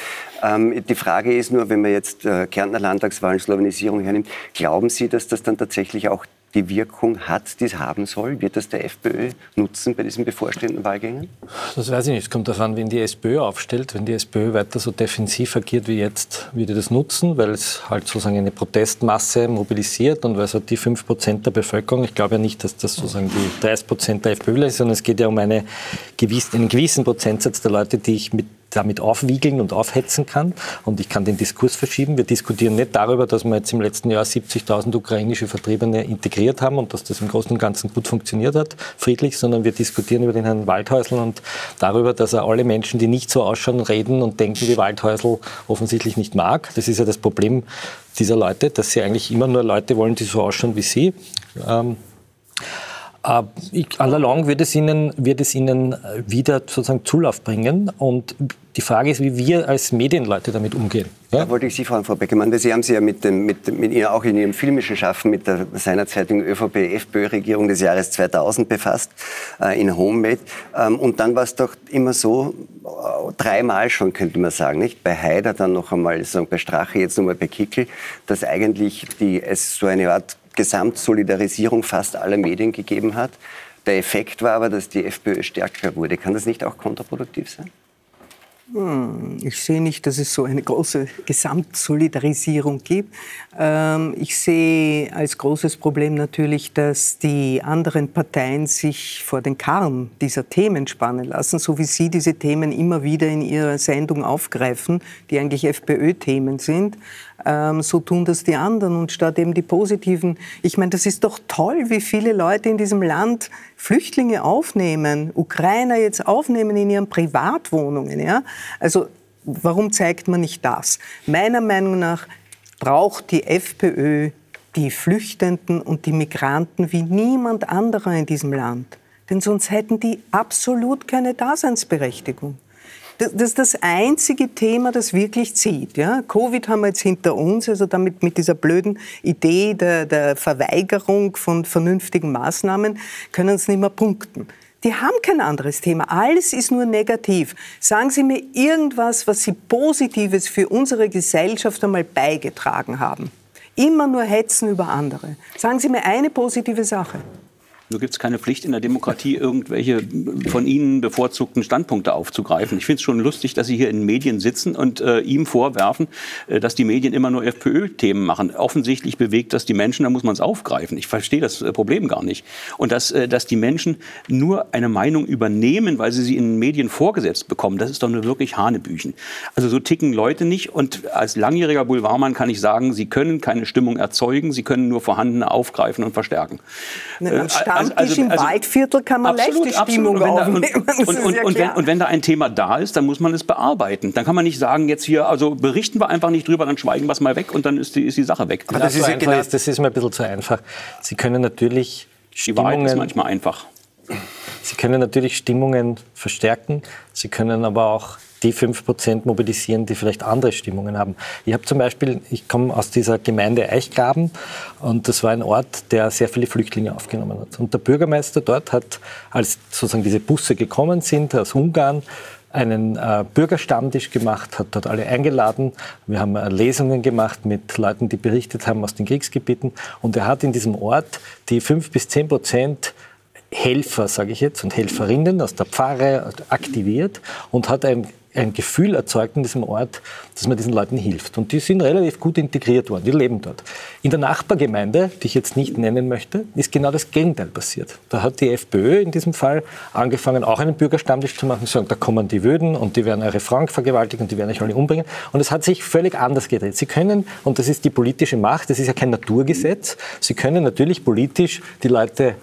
Ähm, die Frage ist nur, wenn man jetzt äh, Kärntner Landtagswahlen, Slowenisierung hernimmt, glauben Sie, dass das dann tatsächlich auch die Wirkung hat, die es haben soll? Wird das der FPÖ nutzen bei diesen bevorstehenden Wahlgängen? Das weiß ich nicht. Es kommt darauf an, wenn die SPÖ aufstellt. Wenn die SPÖ weiter so defensiv agiert wie jetzt, wird die das nutzen, weil es halt sozusagen eine Protestmasse mobilisiert und weil es halt die 5 Prozent der Bevölkerung, ich glaube ja nicht, dass das sozusagen die 30 Prozent der FPÖ ist, sondern es geht ja um eine gewiss, einen gewissen Prozentsatz der Leute, die ich mit damit aufwiegeln und aufhetzen kann. Und ich kann den Diskurs verschieben. Wir diskutieren nicht darüber, dass wir jetzt im letzten Jahr 70.000 ukrainische Vertriebene integriert haben und dass das im Großen und Ganzen gut funktioniert hat, friedlich, sondern wir diskutieren über den Herrn Waldhäusl und darüber, dass er alle Menschen, die nicht so ausschauen, reden und denken, wie Waldhäusl offensichtlich nicht mag. Das ist ja das Problem dieser Leute, dass sie eigentlich immer nur Leute wollen, die so ausschauen wie sie. Ähm, ich, allalong wird es, ihnen, wird es ihnen wieder sozusagen Zulauf bringen. Und die Frage ist, wie wir als Medienleute damit umgehen. Ja? Da wollte ich Sie fragen, Frau Beckermann, Sie haben sich ja mit, dem, mit, mit Ihnen auch in Ihrem filmischen Schaffen mit der seinerzeitigen ÖVP-FPÖ-Regierung des Jahres 2000 befasst, äh, in Homemade. Ähm, und dann war es doch immer so, äh, dreimal schon könnte man sagen, nicht? Bei Haider, dann noch einmal bei Strache, jetzt nochmal bei Kickel, dass eigentlich die, es so eine Art Gesamtsolidarisierung fast aller Medien gegeben hat. Der Effekt war aber, dass die FPÖ stärker wurde. Kann das nicht auch kontraproduktiv sein? Hm, ich sehe nicht, dass es so eine große Gesamtsolidarisierung gibt. Ähm, ich sehe als großes Problem natürlich, dass die anderen Parteien sich vor den Karren dieser Themen spannen lassen, so wie Sie diese Themen immer wieder in Ihrer Sendung aufgreifen, die eigentlich FPÖ-Themen sind ähm, so tun das die anderen und statt eben die positiven. Ich meine, das ist doch toll, wie viele Leute in diesem Land Flüchtlinge aufnehmen, Ukrainer jetzt aufnehmen in ihren Privatwohnungen. Ja? Also warum zeigt man nicht das? Meiner Meinung nach braucht die FPÖ die Flüchtenden und die Migranten wie niemand anderer in diesem Land. Denn sonst hätten die absolut keine Daseinsberechtigung. Das, das ist das einzige Thema, das wirklich zieht. Ja? Covid haben wir jetzt hinter uns, also damit mit dieser blöden Idee der, der Verweigerung von vernünftigen Maßnahmen können sie nicht mehr punkten. Die haben kein anderes Thema. Alles ist nur negativ. Sagen Sie mir irgendwas, was Sie Positives für unsere Gesellschaft einmal beigetragen haben. Immer nur hetzen über andere. Sagen Sie mir eine positive Sache. Nur gibt es keine Pflicht in der Demokratie, irgendwelche von Ihnen bevorzugten Standpunkte aufzugreifen. Ich finde es schon lustig, dass Sie hier in den Medien sitzen und äh, ihm vorwerfen, äh, dass die Medien immer nur FPÖ-Themen machen. Offensichtlich bewegt das die Menschen, da muss man es aufgreifen. Ich verstehe das äh, Problem gar nicht. Und dass, äh, dass die Menschen nur eine Meinung übernehmen, weil sie sie in den Medien vorgesetzt bekommen, das ist doch nur wirklich Hanebüchen. Also so ticken Leute nicht. Und als langjähriger Boulevardmann kann ich sagen, sie können keine Stimmung erzeugen, sie können nur vorhandene aufgreifen und verstärken. Ne, also, also, im also, Waldviertel kann man absolut, leicht die Stimmung absolut. aufnehmen. Und, und, und, ja und, wenn, und, wenn, da ein Thema da ist, dann muss man es bearbeiten. Dann kann man nicht sagen, jetzt hier, also berichten wir einfach nicht drüber, dann schweigen wir es mal weg und dann ist die, ist die Sache weg. Aber das, das, ist so genau ist, das ist mir ein bisschen zu einfach. Sie können natürlich Die Wahrheit ist manchmal einfach. Sie können natürlich Stimmungen verstärken, Sie können aber auch die 5% mobilisieren, die vielleicht andere Stimmungen haben. Ich habe zum Beispiel, ich komme aus dieser Gemeinde Eichgraben und das war ein Ort, der sehr viele Flüchtlinge aufgenommen hat. Und der Bürgermeister dort hat, als sozusagen diese Busse gekommen sind aus Ungarn, einen äh, Bürgerstammtisch gemacht, hat dort alle eingeladen. Wir haben äh, Lesungen gemacht mit Leuten, die berichtet haben aus den Kriegsgebieten. Und er hat in diesem Ort die 5 bis 10 Prozent Helfer, sage ich jetzt, und Helferinnen aus der Pfarre aktiviert und hat ein ein Gefühl erzeugt in diesem Ort, dass man diesen Leuten hilft. Und die sind relativ gut integriert worden, die leben dort. In der Nachbargemeinde, die ich jetzt nicht nennen möchte, ist genau das Gegenteil passiert. Da hat die FPÖ in diesem Fall angefangen, auch einen Bürgerstammtisch zu machen, sagen, da kommen die Wöden und die werden eure Frauen vergewaltigen und die werden euch alle umbringen. Und es hat sich völlig anders gedreht. Sie können, und das ist die politische Macht, das ist ja kein Naturgesetz, sie können natürlich politisch die Leute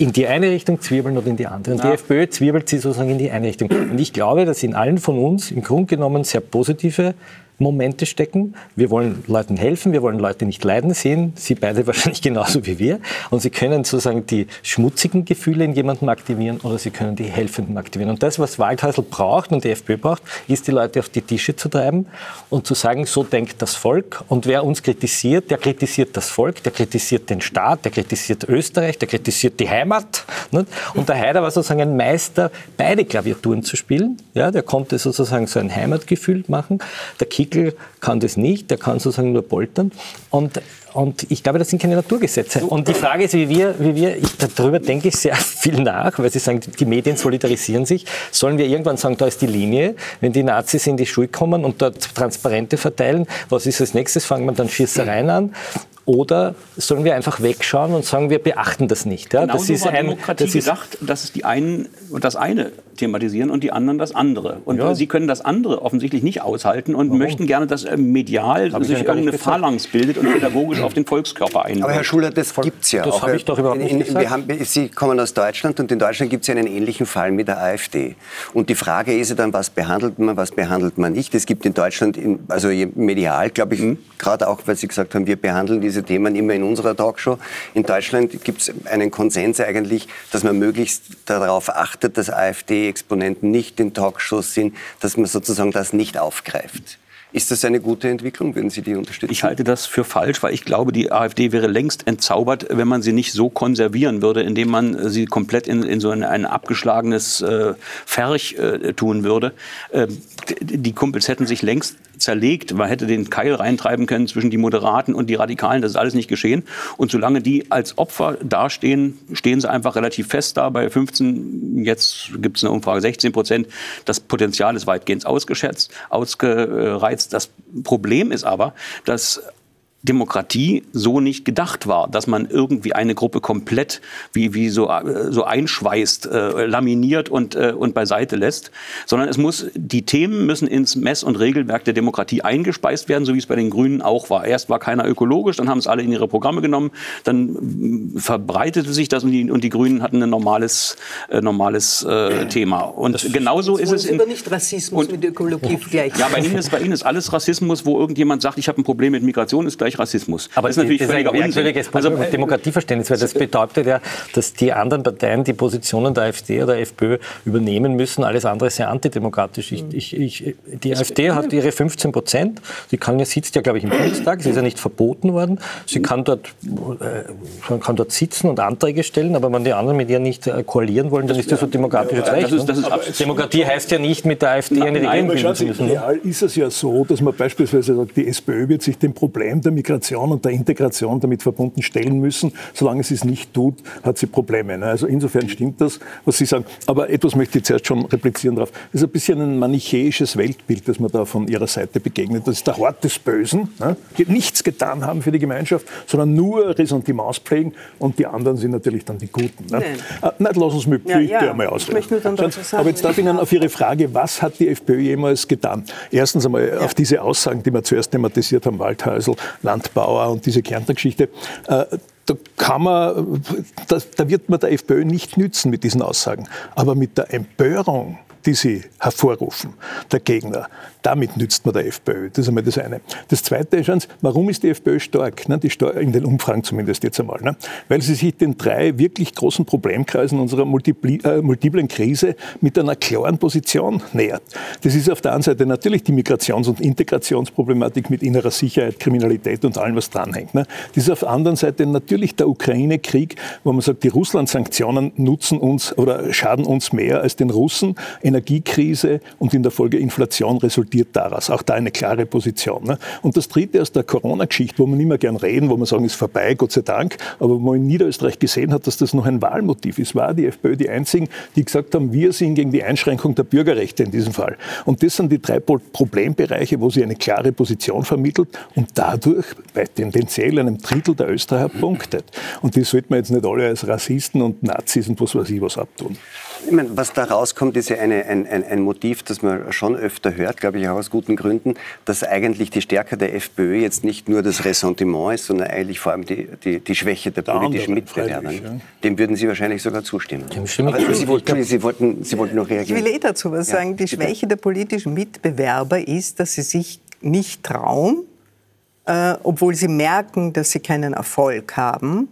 in die eine Richtung zwirbeln oder in die andere. Und ja. die FPÖ zwirbelt sie sozusagen in die eine Richtung. Und ich glaube, dass in allen von uns im Grunde genommen sehr positive Momente stecken. Wir wollen Leuten helfen, wir wollen Leute nicht leiden sehen, Sie beide wahrscheinlich genauso wie wir. Und Sie können sozusagen die schmutzigen Gefühle in jemandem aktivieren oder Sie können die helfenden aktivieren. Und das, was Waldhäusl braucht und die FPÖ braucht, ist, die Leute auf die Tische zu treiben und zu sagen, so denkt das Volk. Und wer uns kritisiert, der kritisiert das Volk, der kritisiert den Staat, der kritisiert Österreich, der kritisiert die Heimat. Und der Haider war sozusagen ein Meister, beide Klaviaturen zu spielen. Ja, der konnte sozusagen so ein Heimatgefühl machen. Der Kick Pickel kann das nicht, der kann sozusagen nur poltern. Und, und ich glaube, das sind keine Naturgesetze. Und die Frage ist, wie wir, wie wir ich, darüber denke ich sehr viel nach, weil Sie sagen, die Medien solidarisieren sich. Sollen wir irgendwann sagen, da ist die Linie, wenn die Nazis in die Schule kommen und dort Transparente verteilen, was ist als nächstes? Fangen wir dann Schießereien an? Oder sollen wir einfach wegschauen und sagen, wir beachten das nicht? Ja, genau das so ist war ein, Demokratie das ist gedacht, dass es die einen das eine thematisieren und die anderen das andere. Und ja. Sie können das andere offensichtlich nicht aushalten und Warum? möchten gerne, dass äh, medial sich irgendeine Phalanx bildet und pädagogisch auf den Volkskörper einwirkt. Aber Herr Schuler, das gibt es ja das habe ich doch überhaupt nicht in, gesagt. Wir haben, Sie kommen aus Deutschland und in Deutschland gibt es ja einen ähnlichen Fall mit der AfD. Und die Frage ist ja dann, was behandelt man, was behandelt man nicht. Es gibt in Deutschland, in, also medial, glaube ich, mhm. gerade auch, weil Sie gesagt haben, wir behandeln diese diese Themen immer in unserer Talkshow. In Deutschland gibt es einen Konsens eigentlich, dass man möglichst darauf achtet, dass AfD-Exponenten nicht in Talkshows sind, dass man sozusagen das nicht aufgreift. Ist das eine gute Entwicklung? Würden Sie die unterstützen? Ich halte das für falsch, weil ich glaube, die AfD wäre längst entzaubert, wenn man sie nicht so konservieren würde, indem man sie komplett in, in so ein, ein abgeschlagenes äh, Ferch äh, tun würde. Äh, die Kumpels hätten sich längst zerlegt. Man hätte den Keil reintreiben können zwischen die Moderaten und die Radikalen. Das ist alles nicht geschehen. Und solange die als Opfer dastehen, stehen sie einfach relativ fest da bei 15, jetzt gibt es eine Umfrage 16 Prozent. Das Potenzial ist weitgehend ausgeschätzt, ausgereizt. Das Problem ist aber, dass Demokratie so nicht gedacht war, dass man irgendwie eine Gruppe komplett wie, wie so, äh, so einschweißt, äh, laminiert und, äh, und beiseite lässt, sondern es muss, die Themen müssen ins Mess- und Regelwerk der Demokratie eingespeist werden, so wie es bei den Grünen auch war. Erst war keiner ökologisch, dann haben es alle in ihre Programme genommen, dann verbreitete sich das und die, und die Grünen hatten ein normales, äh, normales äh, Thema. Und das genauso ist es. In, aber nicht Rassismus und, mit Ökologie vergleichen. Ja, bei Ihnen, ist, bei Ihnen ist alles Rassismus, wo irgendjemand sagt, ich habe ein Problem mit Migration, ist gleich gleich Rassismus. Aber das ist natürlich das völliger Unsinn. Also, Demokratieverständnis, weil das bedeutet ja, dass die anderen Parteien die Positionen der AfD oder der FPÖ übernehmen müssen. Alles andere ist ja antidemokratisch. Ich, ich, ich, die AfD hat ihre 15 Prozent. Sie kann, sitzt ja, glaube ich, im Bundestag. Sie ist ja nicht verboten worden. Sie kann dort, äh, kann dort sitzen und Anträge stellen, aber wenn die anderen mit ihr nicht äh, koalieren wollen, dann ist das so demokratisches ja, Recht. Das ist, das ist Demokratie heißt ja nicht, mit der AfD eine Regierung bilden zu müssen. Real ist es ja so, dass man beispielsweise sagt, die SPÖ wird sich dem Problem der Migration und der Integration damit verbunden stellen müssen. Solange sie es nicht tut, hat sie Probleme. Ne? Also insofern stimmt das, was Sie sagen. Aber etwas möchte ich zuerst schon replizieren darauf. Das ist ein bisschen ein manichäisches Weltbild, das man da von Ihrer Seite begegnet. Das ist der Hort des Bösen, ne? die nichts getan haben für die Gemeinschaft, sondern nur Ressentiments pflegen und die anderen sind natürlich dann die Guten. Ne? Nein. Äh, nein, lass uns mit ja, ja. einmal aus. Aber jetzt darf ich Ihnen auf Ihre Frage, was hat die FPÖ jemals getan? Erstens einmal ja. auf diese Aussagen, die wir zuerst thematisiert haben, Waldhäusl, Landbauer und diese Kärntner-Geschichte. Äh, da kann man, da, da wird man der FPÖ nicht nützen mit diesen Aussagen. Aber mit der Empörung, die sie hervorrufen, der Gegner, damit nützt man der FPÖ. Das ist einmal das eine. Das zweite ist, warum ist die FPÖ stark? Ne? Die stark in den Umfragen zumindest jetzt einmal. Ne? Weil sie sich den drei wirklich großen Problemkreisen unserer multipli äh, multiplen Krise mit einer klaren Position nähert. Das ist auf der einen Seite natürlich die Migrations- und Integrationsproblematik mit innerer Sicherheit, Kriminalität und allem, was dranhängt. Ne? Das ist auf der anderen Seite natürlich der Ukraine-Krieg, wo man sagt, die Russland-Sanktionen nutzen uns oder schaden uns mehr als den Russen. Energiekrise und in der Folge Inflation resultiert resultiert daraus. Auch da eine klare Position. Ne? Und das Dritte aus der Corona-Geschichte, wo man mehr gern reden, wo man sagen, ist vorbei, Gott sei Dank, aber wo man in Niederösterreich gesehen hat, dass das noch ein Wahlmotiv ist, war die FPÖ die einzigen, die gesagt haben, wir sind gegen die Einschränkung der Bürgerrechte in diesem Fall. Und das sind die drei Problembereiche, wo sie eine klare Position vermittelt und dadurch bei tendenziell einem Drittel der Österreicher punktet. Und die sollte man jetzt nicht alle als Rassisten und Nazis und was weiß ich was abtun. Ich meine, was da rauskommt, ist ja eine, ein, ein, ein Motiv, das man schon öfter hört, glaube ich auch aus guten Gründen, dass eigentlich die Stärke der FPÖ jetzt nicht nur das Ressentiment ist, sondern eigentlich vor allem die, die, die Schwäche der, der politischen Mitbewerber. Ja. Dem würden Sie wahrscheinlich sogar zustimmen. Dem stimme Aber Sie wollten, Sie, wollten, Sie wollten noch reagieren. Ich will eh dazu was ja, sagen. Die bitte. Schwäche der politischen Mitbewerber ist, dass sie sich nicht trauen, äh, obwohl sie merken, dass sie keinen Erfolg haben,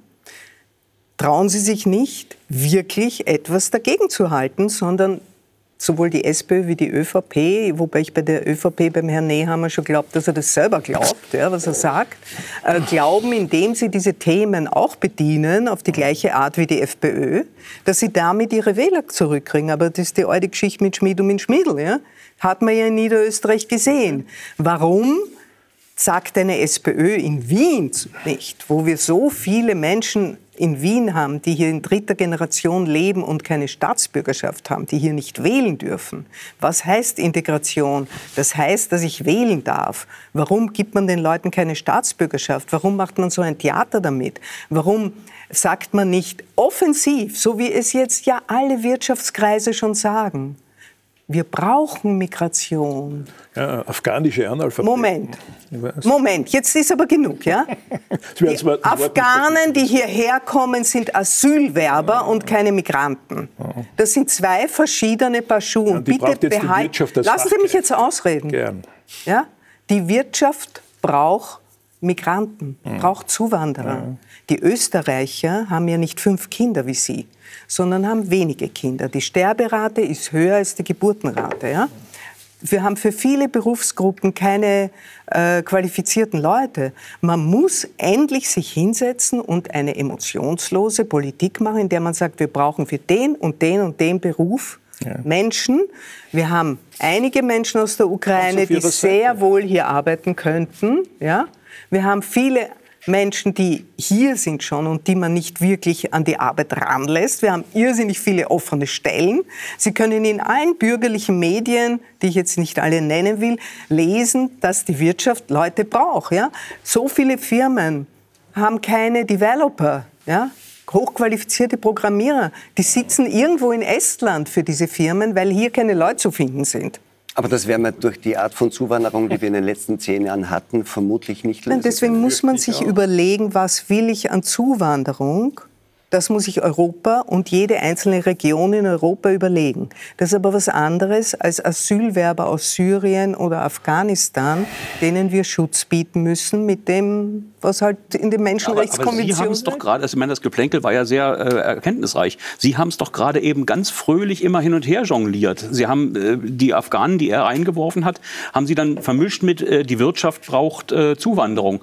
trauen sie sich nicht, wirklich etwas dagegen zu halten, sondern sowohl die SPÖ wie die ÖVP, wobei ich bei der ÖVP beim Herrn Nehammer schon glaube, dass er das selber glaubt, ja, was er sagt, äh, glauben, indem sie diese Themen auch bedienen, auf die gleiche Art wie die FPÖ, dass sie damit ihre Wähler zurückkriegen. Aber das ist die alte Geschichte mit Schmied und mit Schmiedl. Ja? Hat man ja in Niederösterreich gesehen. Warum? Sagt eine SPÖ in Wien nicht, wo wir so viele Menschen in Wien haben, die hier in dritter Generation leben und keine Staatsbürgerschaft haben, die hier nicht wählen dürfen. Was heißt Integration? Das heißt, dass ich wählen darf. Warum gibt man den Leuten keine Staatsbürgerschaft? Warum macht man so ein Theater damit? Warum sagt man nicht offensiv, so wie es jetzt ja alle Wirtschaftskreise schon sagen? Wir brauchen Migration. Ja, afghanische Analphabeten. Moment. Moment, jetzt ist aber genug, ja? Die Afghanen, die hierher kommen, sind Asylwerber und keine Migranten. Das sind zwei verschiedene Paar Schuhe. Ja, Bitte behalten. Lassen Sie mich jetzt ausreden. Gern. Ja? Die Wirtschaft braucht Migranten, braucht Zuwanderer. Die Österreicher haben ja nicht fünf Kinder wie Sie sondern haben wenige Kinder. Die Sterberate ist höher als die Geburtenrate. Ja? Wir haben für viele Berufsgruppen keine äh, qualifizierten Leute. Man muss endlich sich hinsetzen und eine emotionslose Politik machen, in der man sagt, wir brauchen für den und den und den Beruf ja. Menschen. Wir haben einige Menschen aus der Ukraine, die sehr wohl hier arbeiten könnten. Ja? Wir haben viele Menschen, die hier sind schon und die man nicht wirklich an die Arbeit ranlässt. Wir haben irrsinnig viele offene Stellen. Sie können in allen bürgerlichen Medien, die ich jetzt nicht alle nennen will, lesen, dass die Wirtschaft Leute braucht. Ja? So viele Firmen haben keine Developer. Ja? hochqualifizierte Programmierer, die sitzen irgendwo in Estland für diese Firmen, weil hier keine Leute zu finden sind. Aber das werden wir durch die Art von Zuwanderung, die wir in den letzten zehn Jahren hatten, vermutlich nicht lösen. Nein, deswegen muss man sich überlegen, was will ich an Zuwanderung das muss sich Europa und jede einzelne Region in Europa überlegen. Das ist aber was anderes als Asylwerber aus Syrien oder Afghanistan, denen wir Schutz bieten müssen mit dem, was halt in den Menschenrechtskonventionen aber, aber Sie haben es doch gerade, also ich meine, das Geplänkel war ja sehr äh, erkenntnisreich. Sie haben es doch gerade eben ganz fröhlich immer hin und her jongliert. Sie haben äh, die Afghanen, die er reingeworfen hat, haben Sie dann vermischt mit, äh, die Wirtschaft braucht äh, Zuwanderung.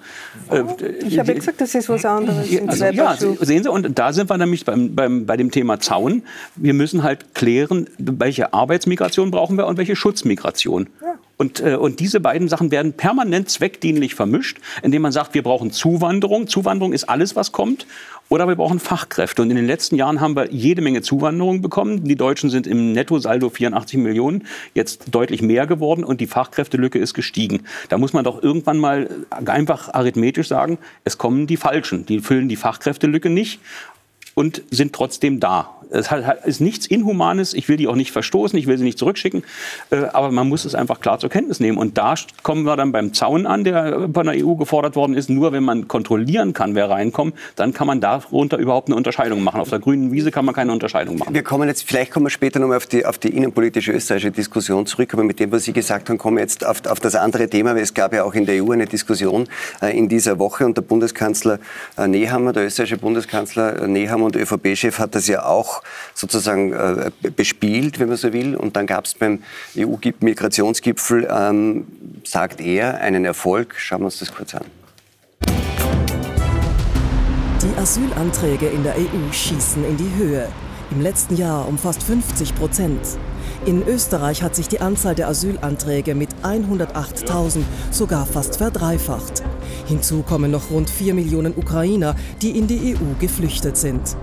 Äh, ich habe ja gesagt, das ist was anderes. Also, ja, sehen Sie, und da sind wir nämlich beim, beim, bei dem Thema Zaun. Wir müssen halt klären, welche Arbeitsmigration brauchen wir und welche Schutzmigration. Ja. Und, äh, und diese beiden Sachen werden permanent zweckdienlich vermischt, indem man sagt, wir brauchen Zuwanderung. Zuwanderung ist alles, was kommt. Oder wir brauchen Fachkräfte. Und in den letzten Jahren haben wir jede Menge Zuwanderung bekommen. Die Deutschen sind im Nettosaldo 84 Millionen, jetzt deutlich mehr geworden und die Fachkräftelücke ist gestiegen. Da muss man doch irgendwann mal einfach arithmetisch sagen, es kommen die Falschen. Die füllen die Fachkräftelücke nicht und sind trotzdem da. Es ist nichts Inhumanes. Ich will die auch nicht verstoßen, ich will sie nicht zurückschicken. Äh, aber man muss es einfach klar zur Kenntnis nehmen. Und da kommen wir dann beim Zaun an, der von der EU gefordert worden ist. Nur wenn man kontrollieren kann, wer reinkommt, dann kann man darunter überhaupt eine Unterscheidung machen. Auf der grünen Wiese kann man keine Unterscheidung machen. Wir kommen jetzt, vielleicht kommen wir später nochmal auf die, auf die innenpolitische österreichische Diskussion zurück. Aber mit dem, was Sie gesagt haben, kommen wir jetzt auf, auf das andere Thema. Weil es gab ja auch in der EU eine Diskussion äh, in dieser Woche und der Bundeskanzler äh, Nehammer, der österreichische Bundeskanzler Nehammer und ÖVP-Chef hat das ja auch sozusagen äh, bespielt, wenn man so will. Und dann gab es beim EU-Migrationsgipfel, ähm, sagt er, einen Erfolg. Schauen wir uns das kurz an. Die Asylanträge in der EU schießen in die Höhe. Im letzten Jahr um fast 50 Prozent. In Österreich hat sich die Anzahl der Asylanträge mit 108.000 sogar fast verdreifacht. Hinzu kommen noch rund 4 Millionen Ukrainer, die in die EU geflüchtet sind.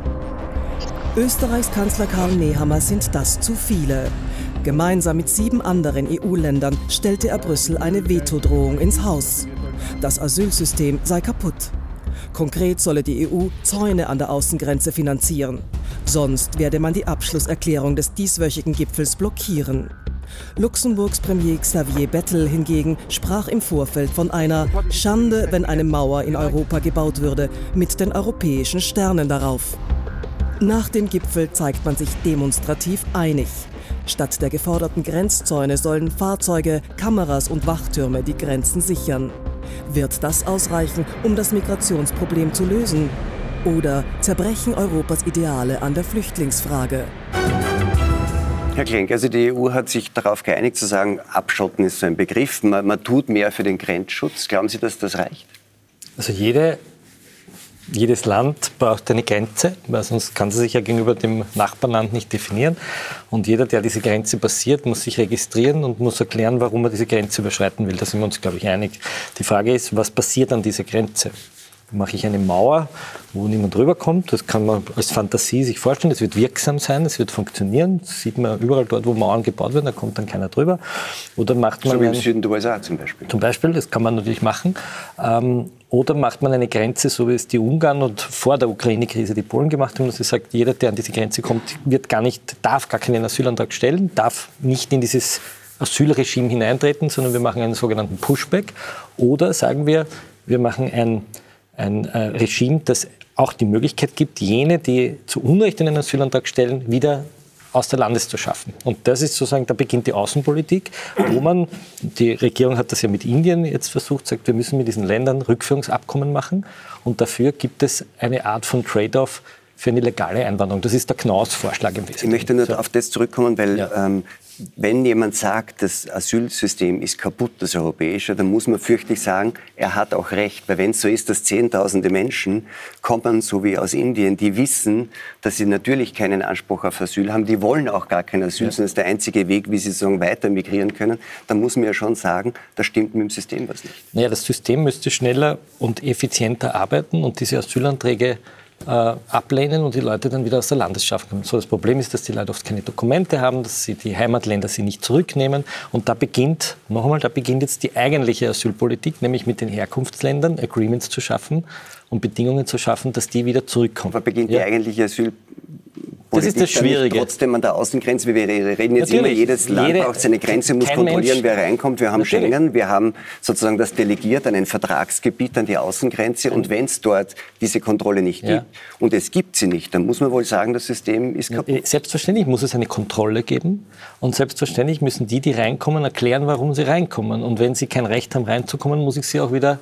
Österreichs Kanzler Karl Nehammer sind das zu viele. Gemeinsam mit sieben anderen EU-Ländern stellte er Brüssel eine Vetodrohung ins Haus. Das Asylsystem sei kaputt. Konkret solle die EU Zäune an der Außengrenze finanzieren. Sonst werde man die Abschlusserklärung des dieswöchigen Gipfels blockieren. Luxemburgs Premier Xavier Bettel hingegen sprach im Vorfeld von einer Schande, wenn eine Mauer in Europa gebaut würde, mit den europäischen Sternen darauf. Nach dem Gipfel zeigt man sich demonstrativ einig. Statt der geforderten Grenzzäune sollen Fahrzeuge, Kameras und Wachtürme die Grenzen sichern. Wird das ausreichen, um das Migrationsproblem zu lösen? Oder zerbrechen Europas Ideale an der Flüchtlingsfrage? Herr Klenk, also die EU hat sich darauf geeinigt zu sagen, Abschotten ist so ein Begriff, man, man tut mehr für den Grenzschutz. Glauben Sie, dass das reicht? Also jede jedes Land braucht eine Grenze, weil sonst kann sie sich ja gegenüber dem Nachbarland nicht definieren. Und jeder, der diese Grenze passiert, muss sich registrieren und muss erklären, warum er diese Grenze überschreiten will. Da sind wir uns, glaube ich, einig. Die Frage ist, was passiert an dieser Grenze? Mache ich eine Mauer, wo niemand rüberkommt? Das kann man als Fantasie sich vorstellen. Es wird wirksam sein, es wird funktionieren. Das sieht man überall dort, wo Mauern gebaut werden, da kommt dann keiner drüber. Oder macht man so wie im Süden der USA zum Beispiel. Zum Beispiel, das kann man natürlich machen. Oder macht man eine Grenze, so wie es die Ungarn und vor der Ukraine-Krise die Polen gemacht haben, dass sie sagt, jeder, der an diese Grenze kommt, wird gar nicht, darf gar keinen Asylantrag stellen, darf nicht in dieses Asylregime hineintreten, sondern wir machen einen sogenannten Pushback. Oder sagen wir, wir machen ein, ein äh, Regime, das auch die Möglichkeit gibt, jene, die zu Unrecht einen Asylantrag stellen, wieder aus der Landes zu schaffen. Und das ist sozusagen, da beginnt die Außenpolitik, wo man, die Regierung hat das ja mit Indien jetzt versucht, sagt, wir müssen mit diesen Ländern Rückführungsabkommen machen und dafür gibt es eine Art von Trade-off für eine legale Einwanderung. Das ist der Knaus-Vorschlag im Wesentlichen. Ich möchte nur auf das zurückkommen, weil ja. ähm, wenn jemand sagt, das Asylsystem ist kaputt, das europäische, dann muss man fürchtlich sagen, er hat auch recht. Weil wenn es so ist, dass Zehntausende Menschen kommen, so wie aus Indien, die wissen, dass sie natürlich keinen Anspruch auf Asyl haben, die wollen auch gar kein Asyl, ja. sondern das ist der einzige Weg, wie sie sozusagen weiter migrieren können, dann muss man ja schon sagen, da stimmt mit dem System was nicht. Naja, das System müsste schneller und effizienter arbeiten und diese Asylanträge ablehnen und die Leute dann wieder aus der Landesschaft kommen. So, das Problem ist, dass die Leute oft keine Dokumente haben, dass sie die Heimatländer sie nicht zurücknehmen. Und da beginnt, noch einmal, da beginnt jetzt die eigentliche Asylpolitik, nämlich mit den Herkunftsländern Agreements zu schaffen und Bedingungen zu schaffen, dass die wieder zurückkommen. Aber beginnt ja. die eigentliche Asylpolitik das ist das Schwierige. Trotzdem an der Außengrenze, wir reden jetzt Natürlich. immer, jedes Land Jede, braucht seine Grenze, muss kontrollieren, Mensch. wer reinkommt. Wir haben Natürlich. Schengen, wir haben sozusagen das delegiert an ein Vertragsgebiet, an die Außengrenze. Und wenn es dort diese Kontrolle nicht ja. gibt, und es gibt sie nicht, dann muss man wohl sagen, das System ist kaputt. Selbstverständlich muss es eine Kontrolle geben. Und selbstverständlich müssen die, die reinkommen, erklären, warum sie reinkommen. Und wenn sie kein Recht haben, reinzukommen, muss ich sie auch wieder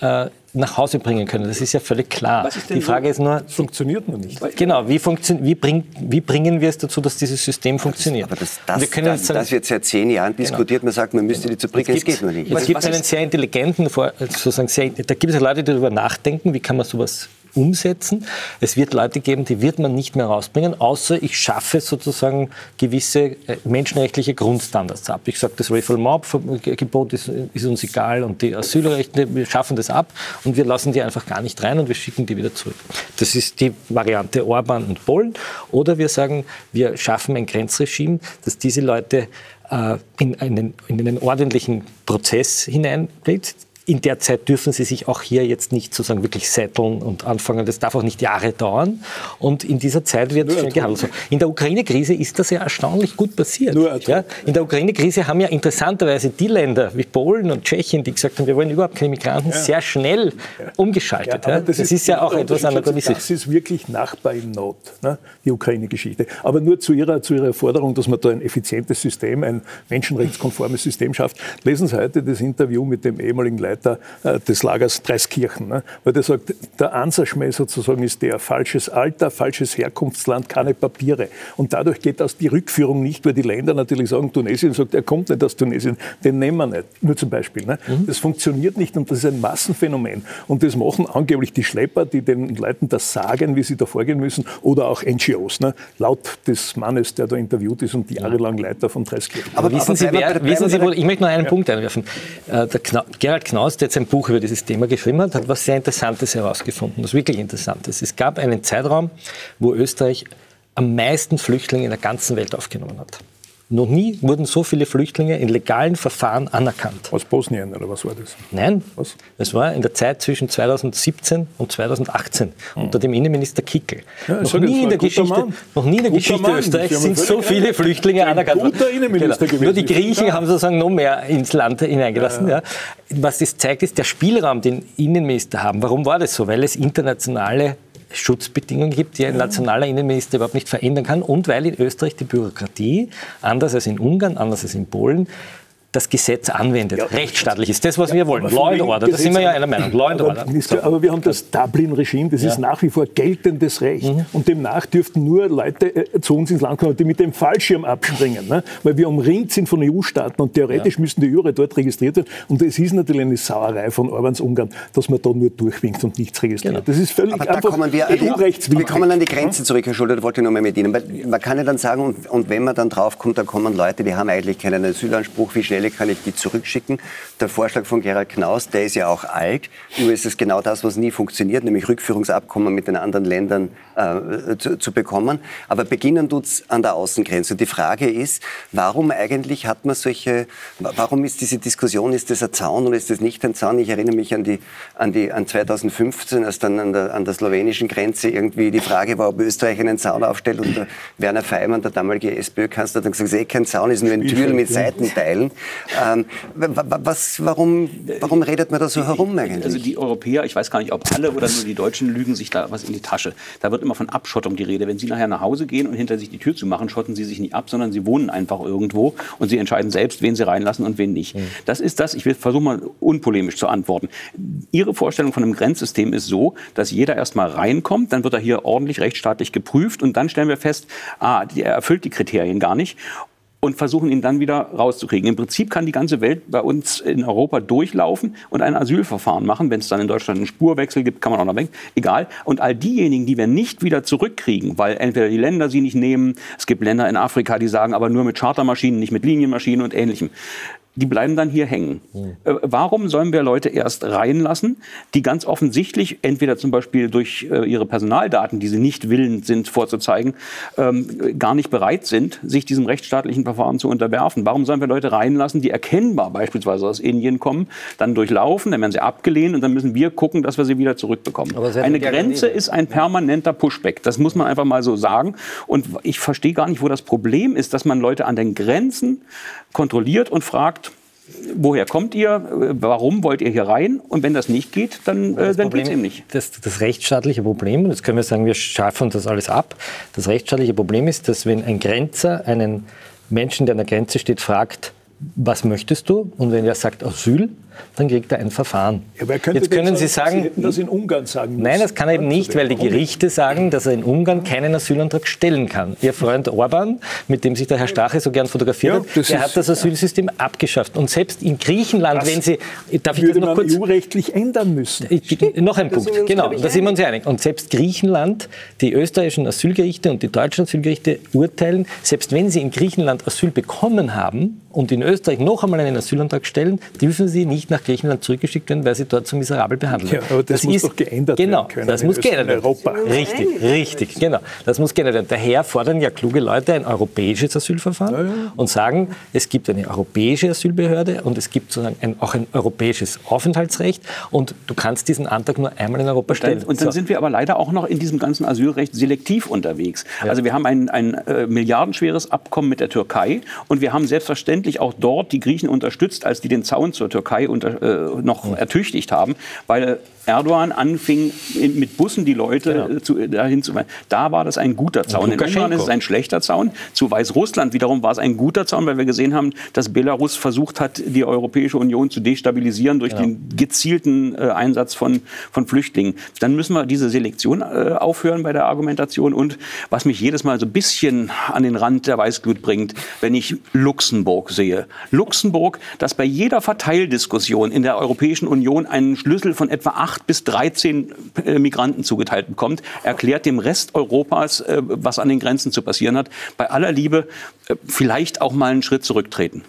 äh, nach Hause bringen können. Das ist ja völlig klar. Die Frage ist nur, funktioniert nur nicht. Genau, wie, wie, bring, wie, bringen wir es dazu, dass dieses System funktioniert? Aber das, das, wir können das, sagen, das wird seit zehn Jahren genau. diskutiert. Man sagt, man müsste die zu bringen. Es geht nur nicht. Es gibt einen sehr intelligenten, sozusagen sehr, da gibt es Leute, die darüber nachdenken, wie kann man sowas umsetzen. Es wird Leute geben, die wird man nicht mehr rausbringen, außer ich schaffe sozusagen gewisse äh, menschenrechtliche Grundstandards ab. Ich sage, das Refoulement-Gebot ist, ist, uns egal und die Asylrechte, wir schaffen das ab und wir lassen die einfach gar nicht rein und wir schicken die wieder zurück. Das ist die Variante Orban und Polen. Oder wir sagen, wir schaffen ein Grenzregime, dass diese Leute äh, in einen, in einen ordentlichen Prozess hineinbringt in der Zeit dürfen sie sich auch hier jetzt nicht sozusagen wirklich setteln und anfangen. Das darf auch nicht Jahre dauern. Und in dieser Zeit wird schnell gehandelt. In der Ukraine-Krise ist das ja erstaunlich gut passiert. Ja, in der Ukraine-Krise haben ja interessanterweise die Länder wie Polen und Tschechien, die gesagt haben, wir wollen überhaupt keine Migranten, ja. sehr schnell umgeschaltet. Ja, das, das, ist, ja auch etwas anachronistisch. Das ist wirklich Nachbar in Not, ne? die Ukraine-Geschichte. Aber nur zu ihrer, zu ihrer Forderung, dass man da ein effizientes System, ein menschenrechtskonformes System schafft. Lesen Sie heute das Interview mit dem ehemaligen Leiter Leiter äh, des Lagers Dreiskirchen. Ne? Weil der sagt, der Ansatzschmäh sozusagen ist der falsches Alter, falsches Herkunftsland, keine Papiere. Und dadurch geht aus die Rückführung nicht, weil die Länder natürlich sagen, Tunesien sagt, er kommt nicht aus Tunesien, den nehmen wir nicht. Nur zum Beispiel. Ne? Mhm. Das funktioniert nicht und das ist ein Massenphänomen. Und das machen angeblich die Schlepper, die den Leuten das sagen, wie sie da vorgehen müssen, oder auch NGOs. Ne? Laut des Mannes, der da interviewt ist und jahrelang Leiter von Dreiskirchen. Aber, aber wissen Sie, wer, wissen Sie, wo, ich möchte noch einen ja. Punkt einwerfen. Äh, der Kna Gerald Knaus Strauß, der jetzt ein Buch über dieses Thema geschrieben hat, hat was sehr Interessantes herausgefunden, was wirklich Interessantes. Es gab einen Zeitraum, wo Österreich am meisten Flüchtlinge in der ganzen Welt aufgenommen hat. Noch nie wurden so viele Flüchtlinge in legalen Verfahren anerkannt. Aus Bosnien oder was war das? Nein, was? es war in der Zeit zwischen 2017 und 2018 hm. unter dem Innenminister Kickel. Ja, noch, nie in der Geschichte, noch nie in der Geschichte Mann. Österreichs sind so viele Flüchtlinge anerkannt worden. Innenminister genau. Nur die Griechen ja. haben sozusagen noch mehr ins Land hineingelassen. Ja. Was das zeigt, ist der Spielraum, den Innenminister haben. Warum war das so? Weil es internationale Schutzbedingungen gibt, die ein nationaler Innenminister überhaupt nicht verändern kann. Und weil in Österreich die Bürokratie, anders als in Ungarn, anders als in Polen, das Gesetz anwendet. Ja. Rechtsstaatlich ist das, was ja, wir wollen. Law and Order, da sind wir ja einer Meinung. Law and Order. So. Aber wir haben das Dublin-Regime, das ja. ist nach wie vor geltendes Recht. Mhm. Und demnach dürften nur Leute äh, zu uns ins Land kommen, die mit dem Fallschirm abspringen. Ne? Weil wir umringt sind von EU-Staaten und theoretisch müssten die Jure dort registriert werden. Und es ist natürlich eine Sauerei von Orbans Ungarn, dass man da nur durchwinkt und nichts registriert. Genau. Das ist völlig Aber da kommen wir, an die, wir kommen an die Grenze zurück, Herr Schulter, da wollte ich noch mal mit Ihnen. Weil man kann ja dann sagen, und, und wenn man dann draufkommt, da kommen Leute, die haben eigentlich keinen Asylanspruch, wie schnell kann ich die zurück zurückschicken. Der Vorschlag von Gerhard Knaus, der ist ja auch alt, nur ist es genau das, was nie funktioniert, nämlich Rückführungsabkommen mit den anderen Ländern äh, zu, zu, bekommen. Aber beginnen tut es an der Außengrenze. Die Frage ist, warum eigentlich hat man solche, warum ist diese Diskussion, ist das ein Zaun oder ist das nicht ein Zaun? Ich erinnere mich an, die, an, die, an 2015, als dann an der, an der slowenischen Grenze irgendwie die Frage war, ob Österreich einen Zaun aufstellt und der Werner Feimann, der damalige SPÖ-Kanzler, hat dann gesagt, es ist eh kein Zaun, es ist nur ein Türl mit Seitenteilen. Ähm, was, warum, warum redet man da so herum eigentlich? Also die Europäer, ich weiß gar nicht, ob alle oder nur die Deutschen lügen sich da was in die Tasche. Da wird immer von Abschottung die Rede. Wenn Sie nachher nach Hause gehen und hinter sich die Tür zu machen, schotten Sie sich nicht ab, sondern Sie wohnen einfach irgendwo und Sie entscheiden selbst, wen Sie reinlassen und wen nicht. Mhm. Das ist das, ich will versuchen mal unpolemisch zu antworten. Ihre Vorstellung von einem Grenzsystem ist so, dass jeder erstmal reinkommt, dann wird er hier ordentlich rechtsstaatlich geprüft und dann stellen wir fest, ah, er erfüllt die Kriterien gar nicht und versuchen ihn dann wieder rauszukriegen. Im Prinzip kann die ganze Welt bei uns in Europa durchlaufen und ein Asylverfahren machen. Wenn es dann in Deutschland einen Spurwechsel gibt, kann man auch noch weg. Egal. Und all diejenigen, die wir nicht wieder zurückkriegen, weil entweder die Länder sie nicht nehmen, es gibt Länder in Afrika, die sagen, aber nur mit Chartermaschinen, nicht mit Linienmaschinen und Ähnlichem die bleiben dann hier hängen. Mhm. warum sollen wir Leute erst reinlassen, die ganz offensichtlich entweder zum Beispiel durch äh, ihre Personaldaten, die sie nicht willens sind vorzuzeigen, ähm, gar nicht bereit sind, sich diesem rechtsstaatlichen Verfahren zu unterwerfen? Warum sollen wir Leute reinlassen, die erkennbar beispielsweise aus Indien kommen, dann durchlaufen, dann werden sie abgelehnt und dann müssen wir gucken, dass wir sie wieder zurückbekommen? Eine Grenze ist ein permanenter Pushback. Das muss man einfach mal so sagen. Und ich verstehe gar nicht, wo das Problem ist, dass man Leute an den Grenzen kontrolliert und fragt, woher kommt ihr, warum wollt ihr hier rein? Und wenn das nicht geht, dann, äh, dann geht es eben nicht. Das, das rechtsstaatliche Problem, und jetzt können wir sagen, wir schaffen das alles ab. Das rechtsstaatliche Problem ist, dass wenn ein Grenzer einen Menschen, der an der Grenze steht, fragt, was möchtest du? Und wenn er sagt Asyl, dann kriegt er ein Verfahren. Ja, Jetzt können Sie sagen, Sie hätten das in Ungarn sagen müssen. Nein, das kann er eben nicht, weil die Gerichte sagen, dass er in Ungarn keinen Asylantrag stellen kann. Ihr Freund Orban, mit dem sich der Herr Strache so gern fotografiert ja, hat, der hat das Asylsystem abgeschafft. Und selbst in Griechenland, wenn Sie, darf ich das noch kurz EU-rechtlich ändern müssen. Ich, noch ein Punkt, genau, da sind wir uns einig. Und selbst Griechenland, die österreichischen Asylgerichte und die deutschen Asylgerichte urteilen, selbst wenn sie in Griechenland Asyl bekommen haben, und in Österreich noch einmal einen Asylantrag stellen, dürfen sie nicht nach Griechenland zurückgeschickt werden, weil sie dort so miserabel behandelt werden. Ja, aber das, das muss ist, doch geändert genau, werden können. Das muss geändert werden. Europa. Richtig, richtig, genau. Das muss geändert werden. Daher fordern ja kluge Leute ein europäisches Asylverfahren ja, ja. und sagen, es gibt eine europäische Asylbehörde und es gibt sozusagen ein, auch ein europäisches Aufenthaltsrecht und du kannst diesen Antrag nur einmal in Europa stellen. Und dann, und dann so. sind wir aber leider auch noch in diesem ganzen Asylrecht selektiv unterwegs. Also wir haben ein, ein äh, milliardenschweres Abkommen mit der Türkei und wir haben selbstverständlich auch dort die Griechen unterstützt, als die den Zaun zur Türkei unter, äh, noch ertüchtigt haben, weil Erdogan anfing, mit Bussen die Leute genau. Äh, zu, dahin zu Da war das ein guter Zaun. In Ungarn ist es ein schlechter Zaun. Zu Weißrussland wiederum war es ein guter Zaun, weil wir gesehen haben, dass Belarus versucht hat, die Europäische Union zu destabilisieren durch ja. den gezielten äh, Einsatz von, von Flüchtlingen. Dann müssen wir diese Selektion äh, aufhören bei der Argumentation. Und was mich jedes Mal so ein bisschen an den Rand der Weißglut bringt, wenn ich Luxemburg sehe. Luxemburg, das bei jeder Verteildiskussion in der Europäischen Union einen Schlüssel von etwa acht 8 bis 13 äh, Migranten zugeteilt bekommt, erklärt dem Rest Europas, äh, was an den Grenzen zu passieren hat. Bei aller Liebe äh, vielleicht auch mal einen Schritt zurücktreten.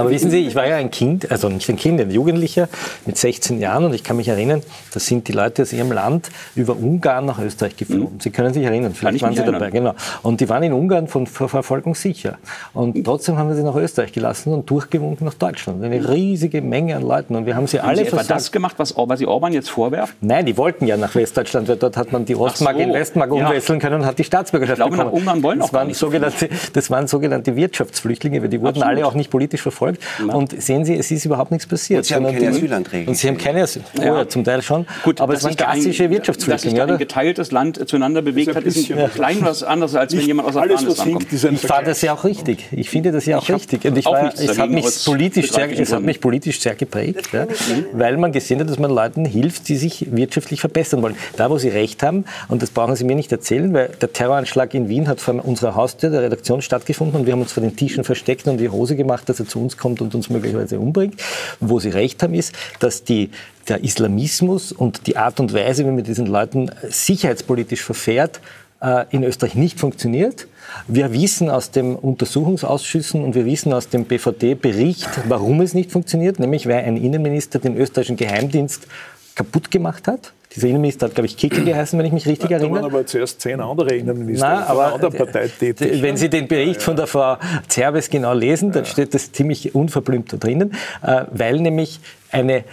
Aber wissen Sie, ich war ja ein Kind, also nicht ein Kind, ein Jugendlicher mit 16 Jahren und ich kann mich erinnern, da sind die Leute aus ihrem Land über Ungarn nach Österreich geflogen. Mhm. Sie können sich erinnern, vielleicht waren Sie erinnern. dabei, genau. Und die waren in Ungarn von Verfolgung sicher. Und trotzdem haben wir sie nach Österreich gelassen und durchgewunken nach Deutschland. Eine riesige Menge an Leuten und wir haben sie haben alle sie etwa das gemacht, was, was Sie Orban jetzt vorwerfen? Nein, die wollten ja nach Westdeutschland, weil dort hat man die Ostmark so. in Westmark ja. umwechseln können und hat die Staatsbürgerschaft ich glaube, bekommen. Nach Ungarn wollen das auch waren sogenannte, Das waren sogenannte Wirtschaftsflüchtlinge, weil die wurden Absolut. alle auch nicht politisch verfolgt. Na. Und sehen Sie, es ist überhaupt nichts passiert. Und Sie haben keine Asylanträge. Und Sie haben keine Asyl oh, ja. zum Teil schon. Gut, aber es waren klassische ein, Wirtschaftsflüchtlinge. Dass sich ein geteiltes Land zueinander bewegt hat, ist ein ja. klein was anderes, als wenn jemand aus Afghanistan kommt. Ich fand das ja auch richtig. Ich finde das ja auch ich richtig. Und ich war, es, hat mich politisch sehr, es hat mich politisch sehr geprägt, ja, weil man gesehen hat, dass man Leuten hilft, die sich wirtschaftlich verbessern wollen. Da, wo Sie recht haben, und das brauchen Sie mir nicht erzählen, weil der Terroranschlag in Wien hat vor unserer Haustür der Redaktion stattgefunden und wir haben uns vor den Tischen versteckt und die Hose gemacht, dass er zu uns kommt und uns möglicherweise umbringt. Wo Sie recht haben, ist, dass die, der Islamismus und die Art und Weise, wie man diesen Leuten sicherheitspolitisch verfährt, äh, in Österreich nicht funktioniert. Wir wissen aus den Untersuchungsausschüssen und wir wissen aus dem BVD-Bericht, warum es nicht funktioniert, nämlich weil ein Innenminister den österreichischen Geheimdienst kaputt gemacht hat. Dieser Innenminister hat, glaube ich, Kickel geheißen, wenn ich mich richtig erinnere. Da waren aber zuerst zehn andere Innenminister Nein, aber einer anderen Partei tätig. Wenn Sie den Bericht von der Frau Zerbes genau lesen, dann steht das ziemlich unverblümt da drinnen, äh, weil nämlich eine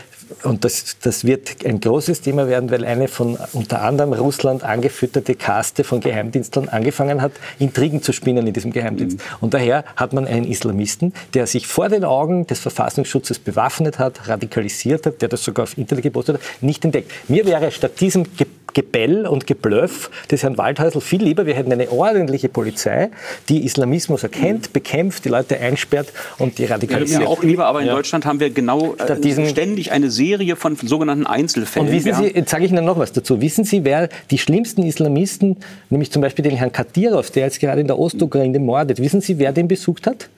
und das, das wird ein großes Thema werden, weil eine von unter anderem Russland angefütterte Kaste von Geheimdienstlern angefangen hat, Intrigen zu spinnen in diesem Geheimdienst. Mhm. Und daher hat man einen Islamisten, der sich vor den Augen des Verfassungsschutzes bewaffnet hat, radikalisiert hat, der das sogar auf Internet gepostet hat, nicht entdeckt. Mir wäre statt diesem Ge Gebell und Geblöff des Herrn Waldhäusl viel lieber. Wir hätten eine ordentliche Polizei, die Islamismus erkennt, bekämpft, die Leute einsperrt und die radikalisiert. Ja, auch lieber, aber in ja. Deutschland haben wir genau äh, ständig eine Serie von sogenannten Einzelfällen. Und wissen Sie, jetzt sage ich Ihnen noch was dazu. Wissen Sie, wer die schlimmsten Islamisten, nämlich zum Beispiel den Herrn Kadirov, der jetzt gerade in der Ostukraine mordet, wissen Sie, wer den besucht hat?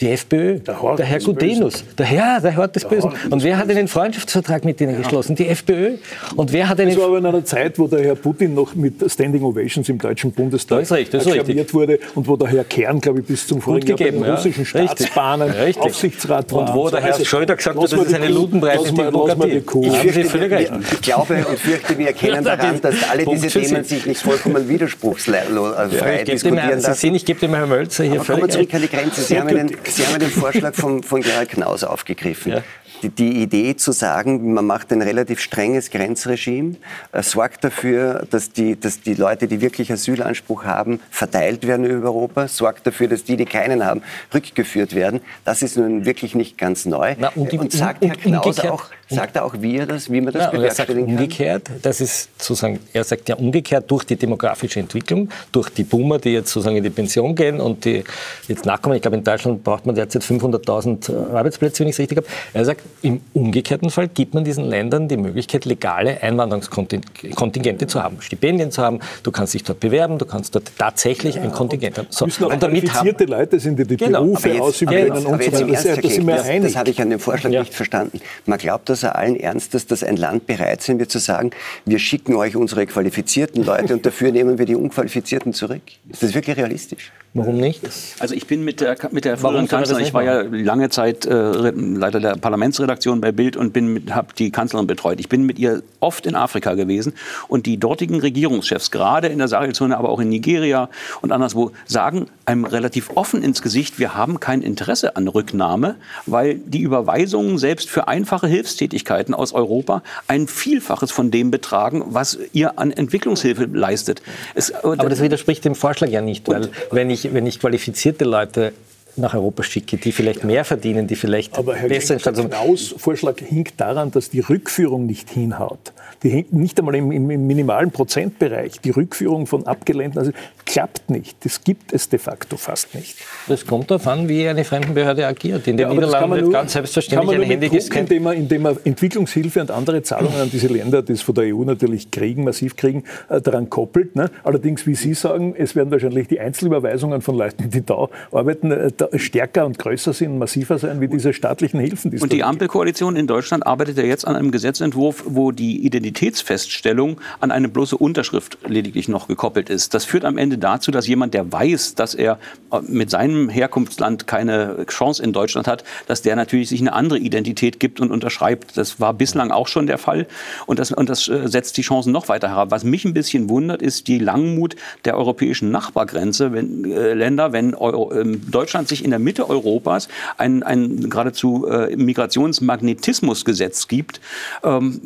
Die FPÖ, der, der Herr Gudenus, der Herr, der Hort des der Bösen. Und wer hat einen Freundschaftsvertrag mit denen ja. geschlossen? Die FPÖ. Und wer hat einen das war aber in einer Zeit, wo der Herr Putin noch mit Standing Ovations im Deutschen Bundestag das recht, das wurde und wo der Herr Kern, glaube ich, bis zum vorigen Jahr bei den ja. russischen Staatsbahnen richtig. Aufsichtsrat war. Und wo der Herr Schröder gesagt hat, das ist eine ludenbreite Demokratie. Ich, fürchte, ich glaube und fürchte, wir erkennen daran, dass alle diese Themen sich nicht vollkommen widerspruchsfrei diskutieren lassen. Sie sehen, ich gebe dem Herrn Mölzer hier völlig... Kommen wir zurück an die Grenze. Sie haben einen Vorschlag Vorschlag von, von Gerhard Knaus aufgegriffen. Ja. Die, die, Idee zu sagen, man macht ein relativ strenges Grenzregime, äh, sorgt dafür, dass die, dass die Leute, die wirklich Asylanspruch haben, verteilt werden über Europa, sorgt dafür, dass die, die keinen haben, rückgeführt werden. Das ist nun wirklich nicht ganz neu. Na, und, und sagt und, Herr Knaus auch, Sagt er auch, wie, er das, wie man das ja, bewerkstelligen kann? Umgekehrt, das ist sozusagen, er sagt ja umgekehrt durch die demografische Entwicklung, durch die Boomer, die jetzt sozusagen in die Pension gehen und die jetzt nachkommen. Ich glaube, in Deutschland braucht man derzeit 500.000 äh, Arbeitsplätze, wenn ich es richtig habe. Er sagt, im umgekehrten Fall gibt man diesen Ländern die Möglichkeit, legale Einwanderungskontingente zu haben, Stipendien zu haben. Du kannst dich dort bewerben, du kannst dort tatsächlich ein Kontingent haben. So. Müssen auch und damit qualifizierte Leute sind, die die genau. Berufe jetzt, ausüben können und so weiter. Das, das, das habe ich an dem Vorschlag ja. nicht verstanden. Man glaubt, dass allen Ernstes, dass ein Land bereit sein wird zu sagen, wir schicken euch unsere qualifizierten Leute und dafür nehmen wir die unqualifizierten zurück. Ist das wirklich realistisch? Warum nicht? Also ich bin mit der, mit der früheren Kanzlerin, ich war ja lange Zeit äh, Leiter der Parlamentsredaktion bei Bild und habe die Kanzlerin betreut. Ich bin mit ihr oft in Afrika gewesen und die dortigen Regierungschefs, gerade in der Sahelzone, aber auch in Nigeria und anderswo, sagen einem relativ offen ins Gesicht, wir haben kein Interesse an Rücknahme, weil die Überweisungen selbst für einfache Hilfstätigkeiten aus Europa ein Vielfaches von dem betragen, was ihr an Entwicklungshilfe leistet. Es, aber das widerspricht dem Vorschlag ja nicht, weil wenn ich wenn ich qualifizierte Leute nach Europa schicke, die vielleicht mehr verdienen, die vielleicht Aber Herr besser Genk, der Knaus-Vorschlag hinkt daran, dass die Rückführung nicht hinhaut. Die hängt nicht einmal im, im, im, minimalen Prozentbereich. Die Rückführung von abgelehnten, also klappt nicht. Das gibt es de facto fast nicht. Das kommt darauf an, wie eine Fremdenbehörde agiert. In den ja, Niederlanden wird ganz selbstverständlich ein Handy gescannt. Indem man, indem man Entwicklungshilfe und andere Zahlungen an diese Länder, die es von der EU natürlich kriegen, massiv kriegen, äh, daran koppelt. Ne? Allerdings, wie Sie sagen, es werden wahrscheinlich die Einzelüberweisungen von Leuten, die da arbeiten, äh, stärker und größer sind, massiver sein wie diese staatlichen Hilfen. Die und die Ampelkoalition in Deutschland arbeitet ja jetzt an einem Gesetzentwurf, wo die Identität Identitätsfeststellung an eine bloße Unterschrift lediglich noch gekoppelt ist. Das führt am Ende dazu, dass jemand, der weiß, dass er äh, mit seinem Herkunftsland keine Chance in Deutschland hat, dass der natürlich sich eine andere Identität gibt und unterschreibt. Das war bislang auch schon der Fall und das, und das äh, setzt die Chancen noch weiter herab. Was mich ein bisschen wundert, ist die Langmut der europäischen Nachbargrenze, wenn äh, Länder, wenn Euro, äh, Deutschland sich in der Mitte Europas ein, ein geradezu äh, Migrationsmagnetismusgesetz gibt ähm,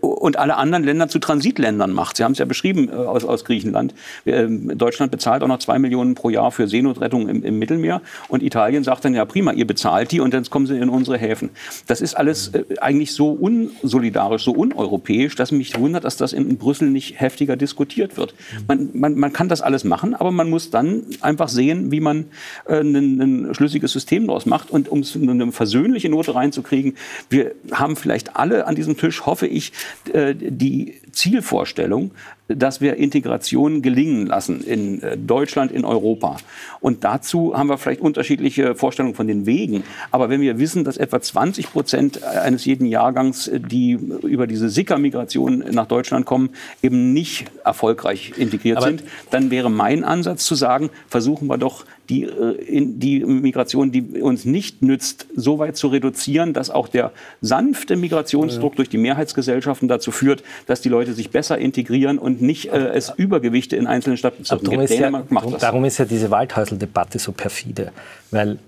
und alle anderen Länder zu Transitländern macht. Sie haben es ja beschrieben äh, aus, aus Griechenland. Äh, Deutschland bezahlt auch noch zwei Millionen pro Jahr für Seenotrettung im, im, Mittelmeer und Italien sagt dann, ja prima, ihr bezahlt die und dann kommen sie in unsere Häfen. Das ist alles äh, eigentlich so unsolidarisch, so uneuropäisch, dass mich wundert, dass das in Brüssel nicht heftiger diskutiert wird. Man, man, man kann das alles machen, aber man muss dann einfach sehen, wie man äh, ein, ein schlüssiges System daraus macht. Und um eine versöhnliche Note reinzukriegen, wir haben vielleicht alle an diesem Tisch, hoffe ich, äh, die Zielvorstellung, dass wir Integration gelingen lassen in äh, Deutschland, in Europa. Und dazu haben wir vielleicht unterschiedliche Vorstellungen von den Wegen. Aber wenn wir wissen, dass etwa 20 Prozent eines jeden Jahrgangs, äh, die über diese Sicker-Migration nach Deutschland kommen, eben nicht erfolgreich integriert Aber sind, dann wäre mein Ansatz zu sagen, versuchen wir doch die, äh, die Migration, die uns nicht nützt, so weit zu reduzieren, dass auch der sanfte Migrationsdruck ja. durch die Mehrheitsgesellschaften dazu führt, dass die Leute sich besser integrieren und nicht äh, es Übergewichte in einzelnen Stadtbezirken gibt. Dänemark ja, macht das. Darum ist ja diese Waldhäusl-Debatte so perfide, weil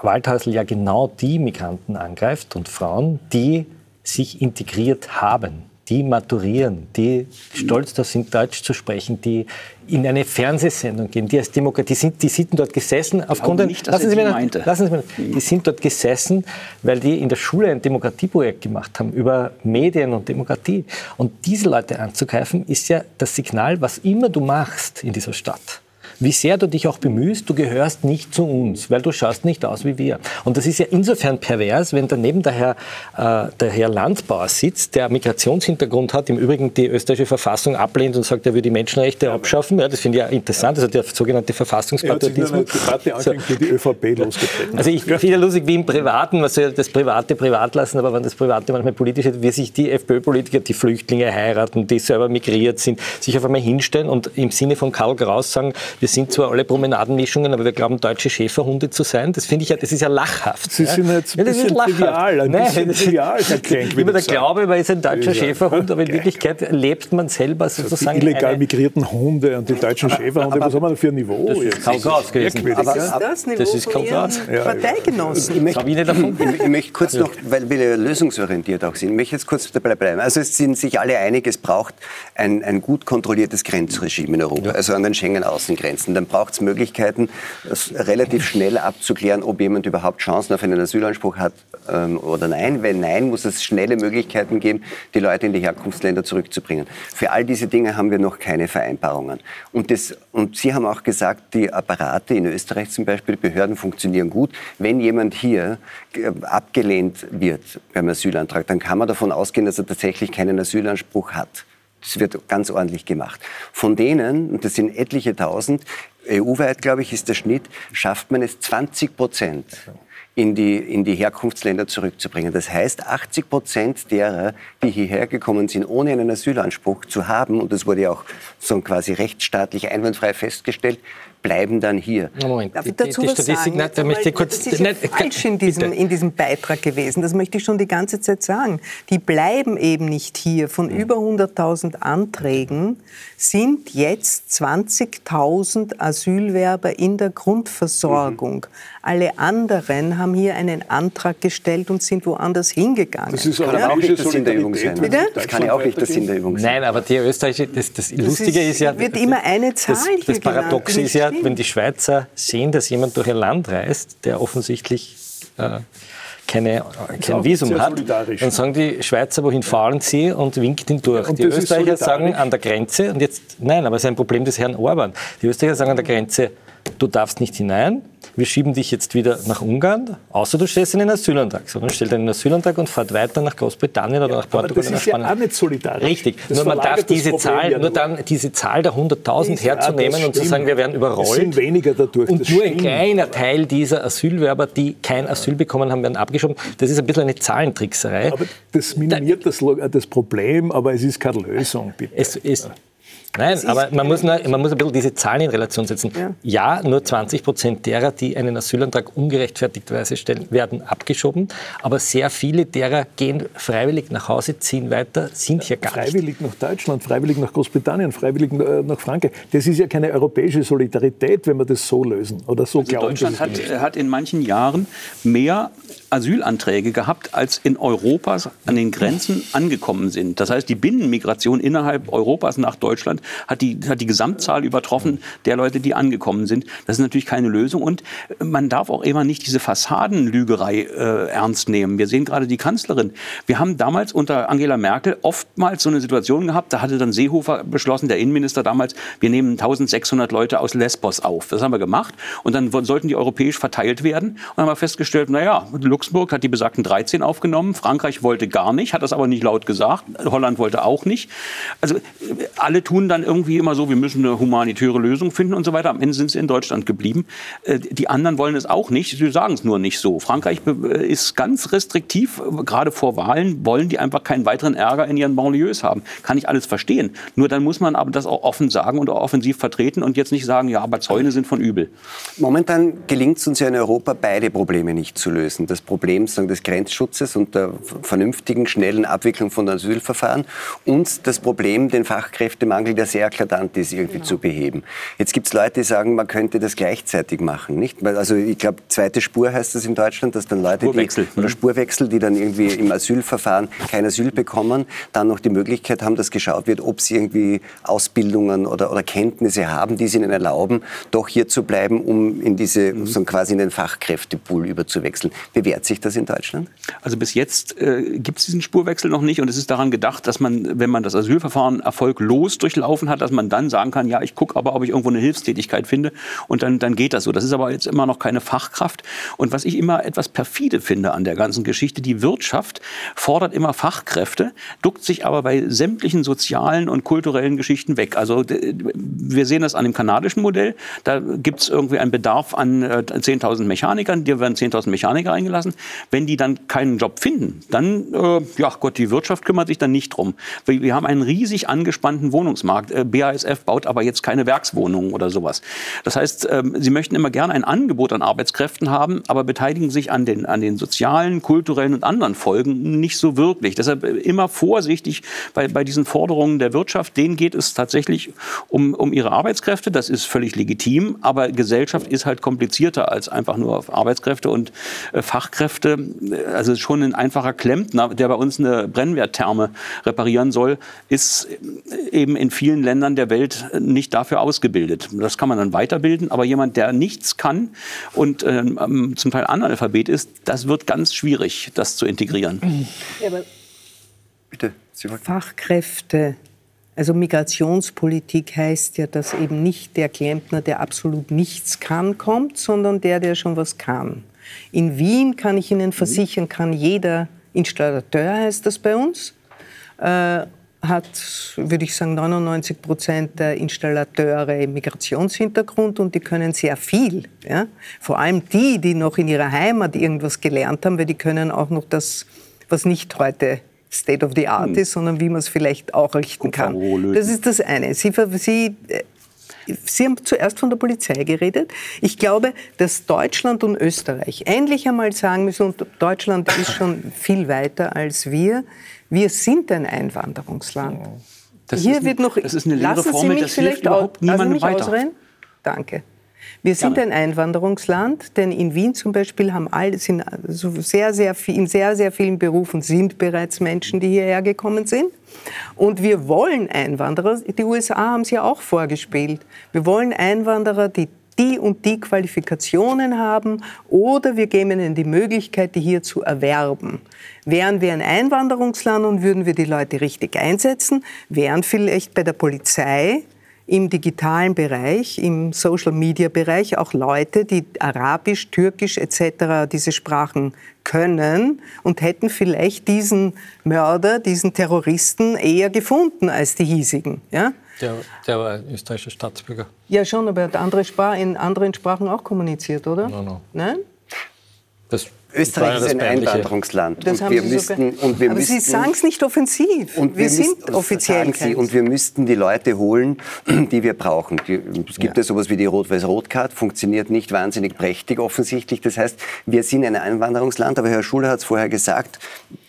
Waldhäusl ja genau die Migranten angreift und Frauen, die sich integriert haben die maturieren, die stolz da sind, Deutsch zu sprechen, die in eine Fernsehsendung gehen, die als Demokratie sind, die sind dort gesessen aufgrund nicht, lassen, Sie mir, meinte. lassen Sie mir, die sind dort gesessen, weil die in der Schule ein Demokratieprojekt gemacht haben über Medien und Demokratie. Und diese Leute anzugreifen, ist ja das Signal, was immer du machst in dieser Stadt wie sehr du dich auch bemühst, du gehörst nicht zu uns, weil du schaust nicht aus wie wir. Und das ist ja insofern pervers, wenn daneben der Herr, äh, der Herr Landbauer sitzt, der Migrationshintergrund hat, im Übrigen die österreichische Verfassung ablehnt und sagt, er würde die Menschenrechte abschaffen. Ja, das finde ich ja interessant, also der sogenannte Verfassungspatriotismus. Er so. die ÖVP losgetreten. Also ich finde ja lustig, wie im Privaten, man soll das Private privat lassen, aber wenn das Private manchmal politisch ist, wie sich die FPÖ-Politiker, die Flüchtlinge heiraten, die selber migriert sind, sich auf einmal hinstellen und im Sinne von Karl Kraus sagen, wir wir sind zwar alle Promenadenmischungen, aber wir glauben, deutsche Schäferhunde zu sein. Das finde ich ja, das ist ja lachhaft. Sie sind jetzt ein ja, bisschen trivial, ein Nein, bisschen trivial, Herr Klenk, Immer der Glaube, man ist ein deutscher ja, Schäferhund, aber in Wirklichkeit lebt man selber sozusagen. Die illegal migrierten Hunde und die deutschen Schäferhunde, was haben wir da für ein Niveau? Das ist Kaukaus gewesen. Aber ist das Niveau das ist. Parteigenossen? Ich, möchte, ich, ich möchte kurz noch, weil wir lösungsorientiert auch sind, ich möchte jetzt kurz dabei bleiben. Also es sind sich alle einig, es braucht ein, ein gut kontrolliertes Grenzregime in Europa, also an den Schengen-Außengrenzen. Grenzen. Dann braucht es Möglichkeiten, relativ schnell abzuklären, ob jemand überhaupt Chancen auf einen Asylanspruch hat ähm, oder nein. Wenn nein, muss es schnelle Möglichkeiten geben, die Leute in die Herkunftsländer zurückzubringen. Für all diese Dinge haben wir noch keine Vereinbarungen. Und, das, und Sie haben auch gesagt, die Apparate in Österreich zum Beispiel, die Behörden funktionieren gut. Wenn jemand hier äh, abgelehnt wird beim Asylantrag, dann kann man davon ausgehen, dass er tatsächlich keinen Asylanspruch hat. Das wird ganz ordentlich gemacht. Von denen, und das sind etliche tausend, EU-weit, glaube ich, ist der Schnitt, schafft man es 20 Prozent in die, in die Herkunftsländer zurückzubringen. Das heißt, 80 Prozent derer, die hierher gekommen sind, ohne einen Asylanspruch zu haben, und das wurde ja auch so quasi rechtsstaatlich einwandfrei festgestellt, bleiben dann hier. Moment, Darf ich dazu die, die was Statistik, sagen? Nein, möchte kurz, das ist ja falsch in diesem, in diesem Beitrag gewesen. Das möchte ich schon die ganze Zeit sagen. Die bleiben eben nicht hier. Von über 100.000 Anträgen sind jetzt 20.000 Asylwerber in der Grundversorgung. Mhm. Alle anderen haben hier einen Antrag gestellt und sind woanders hingegangen. Das ist kann auch nicht der Sinn der Übung sein. Bitte? Das kann ja auch nicht der Sinn der Übung sein. Nein, aber die österreichische, das, das, das Lustige ist, ist, ja... wird immer eine Zahl Das, das Paradoxe ist ja, wenn die Schweizer sehen, dass jemand durch ein Land reist, der offensichtlich... Äh, keine, kein Visum hat, dann sagen die Schweizer, wohin fahren sie und winkt ihn durch. Und die Österreicher sagen an der Grenze, und jetzt, nein, aber es ist ein Problem des Herrn Orban. Die Österreicher sagen an der Grenze, du darfst nicht hinein, wir schieben dich jetzt wieder nach Ungarn, außer du stellst einen Asylantrag. Sondern stellt einen Asylantrag und fahrt weiter nach Großbritannien oder ja, nach Portugal oder nach Spanien. Das ist ja auch nicht solidarisch. Richtig. Das nur man darf diese Zahl, ja nur dann diese Zahl der 100.000 herzunehmen und zu sagen, wir werden überrollt. Es sind weniger dadurch. Und nur ein kleiner Teil dieser Asylwerber, die kein Asyl bekommen haben, werden abgeschoben. Das ist ein bisschen eine Zahlentrickserei. Aber das minimiert das, das Problem, aber es ist keine Lösung, bitte. Es, es, Nein, aber man muss, nur, man muss ein bisschen diese Zahlen in Relation setzen. Ja, ja nur 20 Prozent derer, die einen Asylantrag ungerechtfertigterweise stellen, werden abgeschoben. Aber sehr viele derer gehen freiwillig nach Hause, ziehen weiter, sind hier gar freiwillig nicht. Freiwillig nach Deutschland, freiwillig nach Großbritannien, freiwillig äh, nach Frankreich. Das ist ja keine europäische Solidarität, wenn wir das so lösen oder so also glauben. Deutschland hat, hat in manchen Jahren mehr Asylanträge gehabt, als in Europas an den Grenzen angekommen sind. Das heißt, die Binnenmigration innerhalb Europas nach Deutschland hat die, hat die Gesamtzahl übertroffen der Leute, die angekommen sind. Das ist natürlich keine Lösung. Und man darf auch immer nicht diese Fassadenlügerei äh, ernst nehmen. Wir sehen gerade die Kanzlerin. Wir haben damals unter Angela Merkel oftmals so eine Situation gehabt, da hatte dann Seehofer beschlossen, der Innenminister damals, wir nehmen 1600 Leute aus Lesbos auf. Das haben wir gemacht. Und dann sollten die europäisch verteilt werden. Und dann haben wir festgestellt, naja, Luxemburg hat die besagten 13 aufgenommen, Frankreich wollte gar nicht, hat das aber nicht laut gesagt, Holland wollte auch nicht. Also alle tun dann irgendwie immer so, wir müssen eine humanitäre Lösung finden und so weiter. Am Ende sind sie in Deutschland geblieben. Äh, die anderen wollen es auch nicht, sie sagen es nur nicht so. Frankreich äh, ist ganz restriktiv, gerade vor Wahlen wollen die einfach keinen weiteren Ärger in ihren Banlieues haben. Kann ich alles verstehen. Nur dann muss man aber das auch offen sagen und auch offensiv vertreten und jetzt nicht sagen, ja, aber Zäune sind von übel. Momentan gelingt es uns ja in Europa, beide Probleme nicht zu lösen. Das Problem sagen, des Grenzschutzes und der vernünftigen, schnellen Abwicklung von Asylverfahren und das Problem, den Fachkräftemangel, der sehr eklatant ist, irgendwie genau. zu beheben. Jetzt gibt es Leute, die sagen, man könnte das gleichzeitig machen. Nicht? Also ich glaube, zweite Spur heißt das in Deutschland, dass dann Leute, Spurwechsel. die, oder Spurwechsel, die dann irgendwie im Asylverfahren kein Asyl bekommen, dann noch die Möglichkeit haben, dass geschaut wird, ob sie irgendwie Ausbildungen oder, oder Kenntnisse haben, die sie ihnen erlauben, doch hier zu bleiben, um in diese, mhm. so quasi in den Fachkräftepool überzuwechseln. Bewährt sich das in Deutschland? Also bis jetzt äh, gibt es diesen Spurwechsel noch nicht und es ist daran gedacht, dass man, wenn man das Asylverfahren erfolglos durchlaufen hat, dass man dann sagen kann, ja, ich gucke aber, ob ich irgendwo eine Hilfstätigkeit finde und dann, dann geht das so. Das ist aber jetzt immer noch keine Fachkraft. Und was ich immer etwas perfide finde an der ganzen Geschichte, die Wirtschaft fordert immer Fachkräfte, duckt sich aber bei sämtlichen sozialen und kulturellen Geschichten weg. Also wir sehen das an dem kanadischen Modell. Da gibt es irgendwie einen Bedarf an äh, 10.000 Mechanikern. Dir werden 10.000 Mechaniker eingelassen. Wenn die dann keinen Job finden, dann, äh, ja Gott, die Wirtschaft kümmert sich dann nicht drum. Wir, wir haben einen riesig angespannten Wohnungsmarkt. Äh, BASF baut aber jetzt keine Werkswohnungen oder sowas. Das heißt, äh, sie möchten immer gerne ein Angebot an Arbeitskräften haben, aber beteiligen sich an den, an den sozialen, kulturellen und anderen Folgen nicht so wirklich. Deshalb äh, immer vorsichtig bei, bei diesen Forderungen der Wirtschaft. Denen geht es tatsächlich um, um ihre Arbeitskräfte. Das ist völlig legitim. Aber Gesellschaft ist halt komplizierter als einfach nur auf Arbeitskräfte und äh, Fachkräfte also schon ein einfacher Klempner, der bei uns eine Brennwerttherme reparieren soll, ist eben in vielen vielen Ländern der Welt nicht dafür ausgebildet. Das kann man dann weiterbilden, aber jemand, der nichts kann und ähm, zum Teil Analphabet ist, das wird ganz schwierig, das zu integrieren. Ja, Bitte, Fachkräfte also Migrationspolitik heißt ja, dass eben nicht der Klempner, der absolut nichts kann, kommt, sondern der, der schon was kann. In Wien kann ich Ihnen versichern, kann jeder Installateur, heißt das bei uns, äh, hat, würde ich sagen, 99 Prozent der Installateure Migrationshintergrund und die können sehr viel. Ja? Vor allem die, die noch in ihrer Heimat irgendwas gelernt haben, weil die können auch noch das, was nicht heute State of the Art hm. ist, sondern wie man es vielleicht auch richten kann. Das ist das eine. Sie, Sie, äh, Sie haben zuerst von der Polizei geredet. Ich glaube, dass Deutschland und Österreich endlich einmal sagen müssen, und Deutschland ist schon viel weiter als wir, wir sind ein Einwanderungsland. Das Hier wird noch, das ist eine leere Formel, das hilft überhaupt niemandem weiter. Ausreden? Danke. Wir sind Gerne. ein Einwanderungsland, denn in Wien zum Beispiel haben alle, sind also sehr, sehr viel, in sehr, sehr vielen Berufen sind bereits Menschen, die hierher gekommen sind. Und wir wollen Einwanderer, die USA haben es ja auch vorgespielt, wir wollen Einwanderer, die die und die Qualifikationen haben oder wir geben ihnen die Möglichkeit, die hier zu erwerben. Wären wir ein Einwanderungsland und würden wir die Leute richtig einsetzen, wären vielleicht bei der Polizei im digitalen Bereich, im Social-Media-Bereich auch Leute, die Arabisch, Türkisch etc. diese Sprachen können und hätten vielleicht diesen Mörder, diesen Terroristen eher gefunden als die hiesigen. Ja? Der, der war österreichischer Staatsbürger. Ja, schon, aber er hat andere Spar in anderen Sprachen auch kommuniziert, oder? No, no. Nein? Das Österreich ist ein Einwanderungsland. Das und wir müssten, und wir Aber müssten, Sie sagen es nicht offensiv. Und wir, wir sind müssten, offiziell Sie, Und wir müssten die Leute holen, die wir brauchen. Die, es gibt ja. ja sowas wie die Rot-Weiß-Rot-Card, funktioniert nicht wahnsinnig prächtig offensichtlich. Das heißt, wir sind ein Einwanderungsland, aber Herr Schuler hat es vorher gesagt,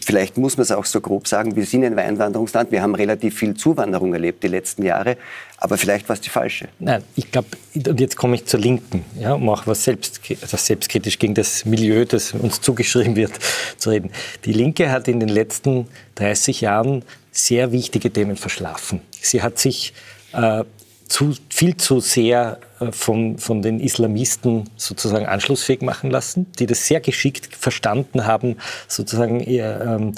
vielleicht muss man es auch so grob sagen, wir sind ein Einwanderungsland, wir haben relativ viel Zuwanderung erlebt die letzten Jahre, aber vielleicht war es die falsche. Nein, ich glaube, und jetzt komme ich zur Linken, ja, um auch was, selbst, was selbstkritisch gegen das Milieu, das uns zugeschrieben wird, zu reden. Die Linke hat in den letzten 30 Jahren sehr wichtige Themen verschlafen. Sie hat sich äh, zu, viel zu sehr von, von den Islamisten sozusagen anschlussfähig machen lassen, die das sehr geschickt verstanden haben, sozusagen eher, ähm,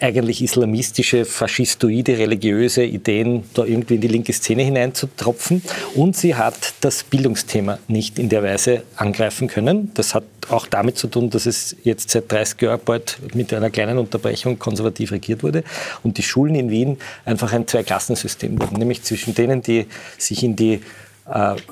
eigentlich islamistische, faschistoide, religiöse Ideen da irgendwie in die linke Szene hineinzutropfen. Und sie hat das Bildungsthema nicht in der Weise angreifen können. Das hat auch damit zu tun, dass es jetzt seit 30 Jahren bald mit einer kleinen Unterbrechung konservativ regiert wurde und die Schulen in Wien einfach ein Zweiklassensystem wurden, nämlich zwischen denen, die sich in die äh,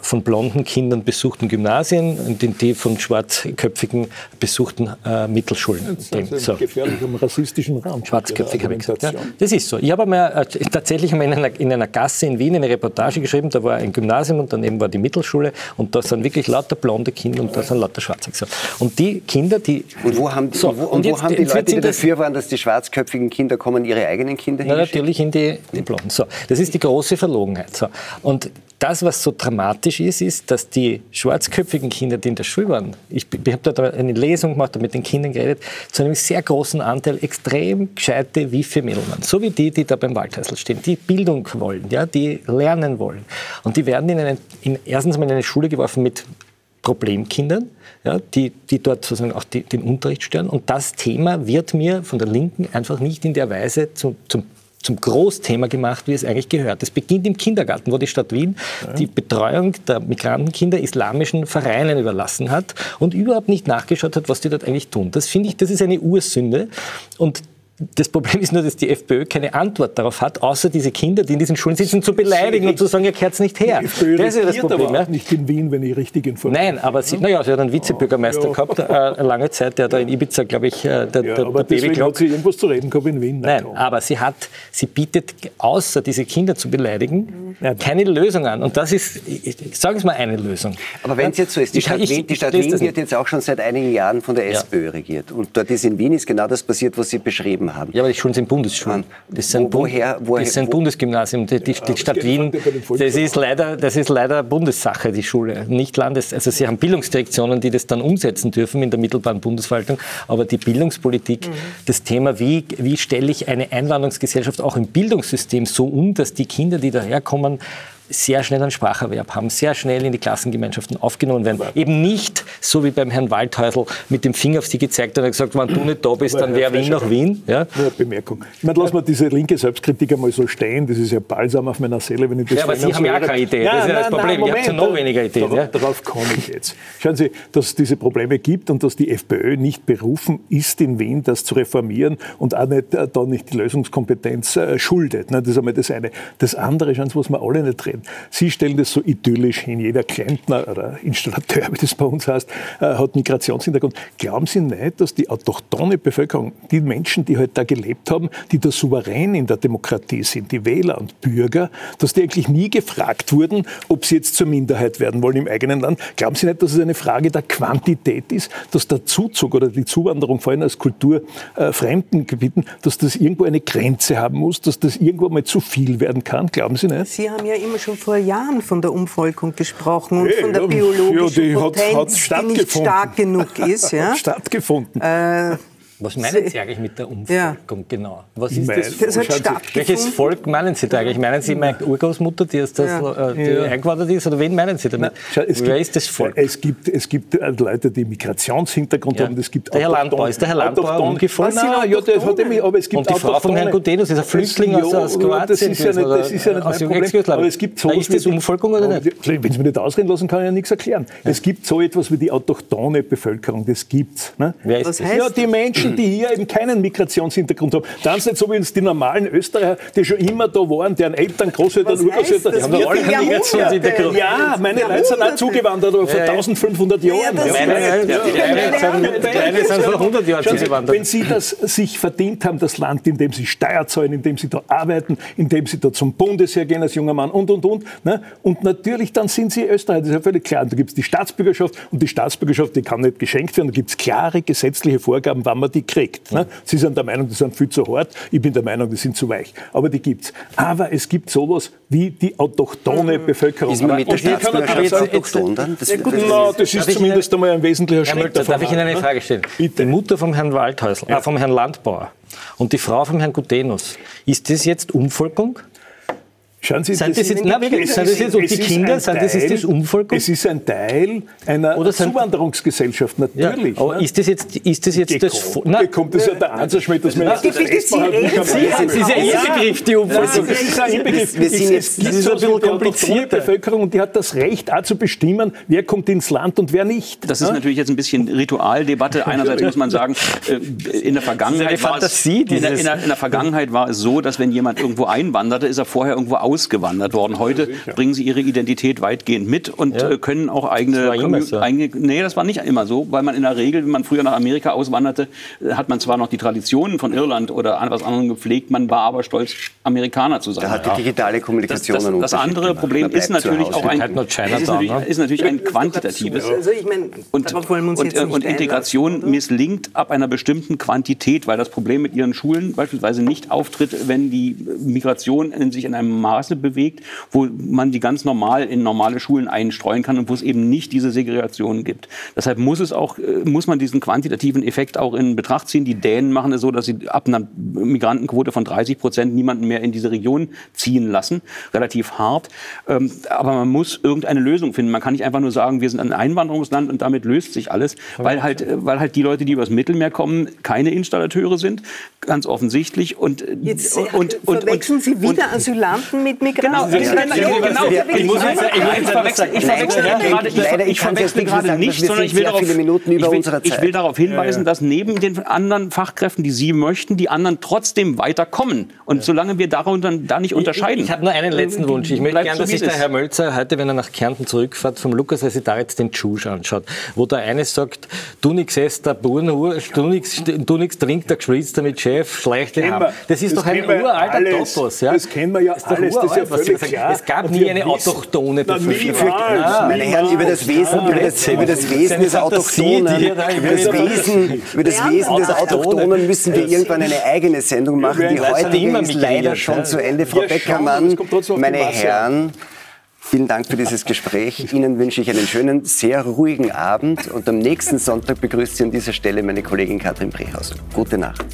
von blonden Kindern besuchten Gymnasien und in die von schwarzköpfigen besuchten äh, Mittelschulen. Das ist also so. gefährlichem rassistischen Raum. Schwarzköpfig habe ich gesagt. Ja, das ist so. Ich habe einmal äh, tatsächlich einmal in einer, in einer Gasse in Wien eine Reportage geschrieben, da war ein Gymnasium und daneben war die Mittelschule und da sind wirklich lauter blonde Kinder und da sind lauter Schwarze. So. Und die Kinder, die... Und wo haben die, so, und wo, und wo haben die Leute, die dafür waren, dass die schwarzköpfigen Kinder kommen, ihre eigenen Kinder Na, natürlich in die, die Blonden. So, das ist die große Verlogenheit. So. Und das, was so dramatisch ist, ist, dass die schwarzköpfigen Kinder, die in der Schule waren, ich, ich habe da eine Lesung gemacht und mit den Kindern geredet, zu einem sehr großen Anteil extrem gescheite Wiffe Mädel waren. So wie die, die da beim Waldhäusl stehen, die Bildung wollen, ja, die lernen wollen. Und die werden in, einen, in erstens mal in eine Schule geworfen mit Problemkindern, ja, die, die dort sozusagen auch die, den Unterricht stören. Und das Thema wird mir von der Linken einfach nicht in der Weise zum, zum zum Großthema gemacht, wie es eigentlich gehört. Es beginnt im Kindergarten, wo die Stadt Wien ja. die Betreuung der Migrantenkinder islamischen Vereinen überlassen hat und überhaupt nicht nachgeschaut hat, was die dort eigentlich tun. Das finde ich, das ist eine Ursünde und das Problem ist nur, dass die FPÖ keine Antwort darauf hat, außer diese Kinder, die in diesen Schulen sitzen, zu beleidigen und zu sagen, ihr kehrt nicht her. Die FPÖ das ist ja das Problem. Aber ja? nicht in Wien, wenn ich richtig informiert Nein, aber sie, naja, sie hat einen Vizebürgermeister ja. gehabt, äh, lange Zeit, der da in Ibiza, glaube ich, äh, der, ja, der, aber der deswegen hat sie irgendwas zu reden gehabt in Wien. Nein, Nein aber sie hat, sie bietet, außer diese Kinder zu beleidigen, mhm. keine Lösung an. Und das ist, ich, sage es mal, eine Lösung. Aber wenn es jetzt so ist, die Stadt, ich, Wien, die Stadt Wien wird jetzt auch schon seit einigen Jahren von der SPÖ regiert. Und dort ist in Wien ist genau das passiert, was Sie beschrieben haben Schulen haben. Ja, aber die Schulen sind Bundesschulen. Das sind, Wo, woher, woher, das sind wo, Bundesgymnasien. Die, die, die Stadt Wien, das ist, leider, das ist leider Bundessache, die Schule, nicht Landes... Also sie haben Bildungsdirektionen, die das dann umsetzen dürfen in der mittelbaren Bundesverwaltung, aber die Bildungspolitik, mhm. das Thema, wie, wie stelle ich eine Einwanderungsgesellschaft auch im Bildungssystem so um, dass die Kinder, die daherkommen, sehr schnell einen Spracherwerb haben, sehr schnell in die Klassengemeinschaften aufgenommen werden. Eben nicht so wie beim Herrn Waldhäusl mit dem Finger auf sie gezeigt und gesagt, wenn du nicht da bist, dann wäre Wien nach Wien. Ja? Eine Bemerkung. Ich meine, lass mal diese linke Selbstkritik einmal so stehen, das ist ja balsam auf meiner Seele, wenn ich das Ja, aber Sie haben ja auch keine Idee, das ist ja das Problem. Moment, Ihr habt ja noch weniger Ideen. Darauf, darauf komme ich jetzt. Schauen Sie, dass es diese Probleme gibt und dass die FPÖ nicht berufen ist, in Wien das zu reformieren und auch nicht, äh, da nicht die Lösungskompetenz äh, schuldet. Ne? Das ist einmal das eine. Das andere, schauen Sie, was wir alle nicht reden. Sie stellen das so idyllisch hin. Jeder Klempner oder Installateur, wie das bei uns heißt, äh, hat Migrationshintergrund. Glauben Sie nicht, dass die autochtone Bevölkerung, die Menschen, die halt da gelebt haben, die da souverän in der Demokratie sind, die Wähler und Bürger, dass die eigentlich nie gefragt wurden, ob sie jetzt zur Minderheit werden wollen im eigenen Land? Glauben Sie nicht, dass es eine Frage der Quantität ist, dass der Zuzug oder die Zuwanderung, vor allem aus kulturfremden äh, Gebieten, dass das irgendwo eine Grenze haben muss, dass das irgendwo mal zu viel werden kann? Glauben Sie nicht? Sie haben ja immer schon vor Jahren von der Umvolkung gesprochen und von der biologischen ja, die Potenz, hat, die nicht stark genug ist. Ja? Stattgefunden. Äh, was meinen Sie eigentlich mit der Umvolkung ja. genau? Was ist das? das hat. Welches Volk meinen Sie da eigentlich? Meinen Sie meine Urgroßmutter, die, ist das, ja. Äh, die ja. eingewandert ist? Oder wen meinen Sie damit? Wer ist das Volk? Es gibt, es gibt äh, Leute, die Migrationshintergrund haben. Es gibt der Herr Landbau, ist der Herr Landbau umgefallen? Nein, ja, der hat nämlich, aber es gibt Und die Frau von Herrn Gudenus ist ein Flüchtling aus, aus Kroatien. Das ist ja nicht, das ist ja nicht mein Problem. Aber es gibt so ist das Umvolkung oder nicht? Wenn Sie mich nicht ausreden lassen, kann ich ja nichts erklären. Es gibt so etwas wie die autochtone Bevölkerung, das gibt's. Ne? Wer ist das? Ja, die Menschen, die hier eben keine keinen Migrationshintergrund haben. Dann nicht so wie uns die normalen Österreicher, die schon immer da waren, deren Eltern, Großeltern, Urgroßeltern. Die haben alle keinen Migrationshintergrund. Ja, meine Leute sind auch zugewandert, aber vor 1500 Jahren. Meine sind vor 100 Jahren zugewandert. Wenn Sie das sich verdient haben, das Land, in dem Sie Steuer zahlen, in dem Sie da arbeiten, in dem Sie da zum Bundesheer gehen als junger Mann und, und, und. Ne? Und natürlich, dann sind Sie Österreicher, das ist ja völlig klar. Und da gibt es die Staatsbürgerschaft und die Staatsbürgerschaft, die kann nicht geschenkt werden. Da gibt es klare gesetzliche Vorgaben, wann man die kriegt. Ne? Sie sind der Meinung, die sind viel zu hart. Ich bin der Meinung, die sind zu weich. Aber die gibt es. Aber es gibt sowas wie die autochtone mhm. Bevölkerung. Ist man mit der Staatsbürgerschaft autochton dann? Das, ja, gut, das, no, das ist zumindest einmal ein wesentlicher Schritt Mölzer, Darf ich Ihnen eine Frage stellen? Bitte. Die Mutter vom Herrn Waldhäusl, ja. äh, vom Herrn Landbauer und die Frau vom Herrn Gutenus, ist das jetzt Umvolkung? Schauen Sie, sind das, jetzt, na, wirklich, sind das jetzt und die Kinder, sind das jetzt das Umvolk? Es ist ein Teil einer Oder Zuwanderungsgesellschaft, natürlich. Ja, aber ne? ist das jetzt, ist das, jetzt das... Nein, kommt das ja der Ansatzschmidt, dass man das Das ist ja Ihr Begriff, die Umvolkung. Das ist ein Begriff. Es ist ein bisschen kompliziert. Bevölkerung und die hat das Recht, auch zu bestimmen, wer kommt ins Land und wer nicht. Das ist natürlich jetzt ein bisschen Ritualdebatte. Einerseits muss man sagen, äh, in der Vergangenheit war es... In der Vergangenheit war es so, dass wenn jemand irgendwo einwanderte, ist er vorher irgendwo ausgewandert worden. Heute ja, bringen sie ihre Identität weitgehend mit und ja. Äh, können auch eigene, eigene. Nee, das war nicht immer so, weil man in der Regel, wenn man früher nach Amerika auswanderte, äh, hat man zwar noch die Traditionen von Irland oder was anderem gepflegt, man war aber stolz, Amerikaner zu sein. Da hat die digitale Kommunikation Das, das, das andere gemacht. Problem ist natürlich auch ein, ist natürlich, ist natürlich ein quantitatives. Also ich mein, und, und, und Integration misslingt ab einer bestimmten Quantität, weil das Problem mit ihren Schulen beispielsweise nicht auftritt, wenn die Migration in sich in einem Maß Maße bewegt, wo man die ganz normal in normale Schulen einstreuen kann und wo es eben nicht diese Segregation gibt. Deshalb muss es auch, äh, muss man diesen quantitativen Effekt auch in Betracht ziehen. Die Dänen machen es so, dass sie ab einer Migrantenquote von 30 Prozent niemanden mehr in diese Region ziehen lassen. Relativ hart. Ähm, aber man muss irgendeine Lösung finden. Man kann nicht einfach nur sagen, wir sind ein Einwanderungsland und damit löst sich alles, weil halt, äh, weil halt die Leute, die übers Mittelmeer kommen, keine Installateure sind, ganz offensichtlich. Und, Jetzt und, und, verwechseln und, Sie wieder Asylanten mit mit Migranten. Genau, genau. Ich muss ich verwechsel gerade nicht, sondern ich will darauf, ich will darauf hinweisen, dass neben den anderen Fachkräften, die Sie möchten, die anderen trotzdem weiterkommen. Und solange wir darunter da nicht unterscheiden. Ich, habe nur einen letzten Wunsch. Ich möchte gerne, dass sich der Herr Mölzer heute, wenn er nach Kärnten zurückfährt, vom Lukas dass da jetzt den Tschusch anschaut, wo der eine sagt, du nix esst, der Buren, du nix, du nix trinkt, der geschwitzt, damit Chef, schlechte haben. Das ist das doch ein uralter alles. Topos. Ja? Das kennen wir ja das alles, das ja völlig klar. Es gab nie eine autochtone Bevölkerung. Meine Herren, über das Wesen, über das, über das Wesen des Autochtonen, über das Wesen, über das Wesen des Autochtonen müssen wir irgendwann eine eigene Sendung machen. Die heutige ist leider schon zu Ende. Frau Beckermann, meine Herren, Vielen Dank für dieses Gespräch. Ihnen wünsche ich einen schönen, sehr ruhigen Abend und am nächsten Sonntag begrüßt Sie an dieser Stelle meine Kollegin Katrin Brehauser. Gute Nacht.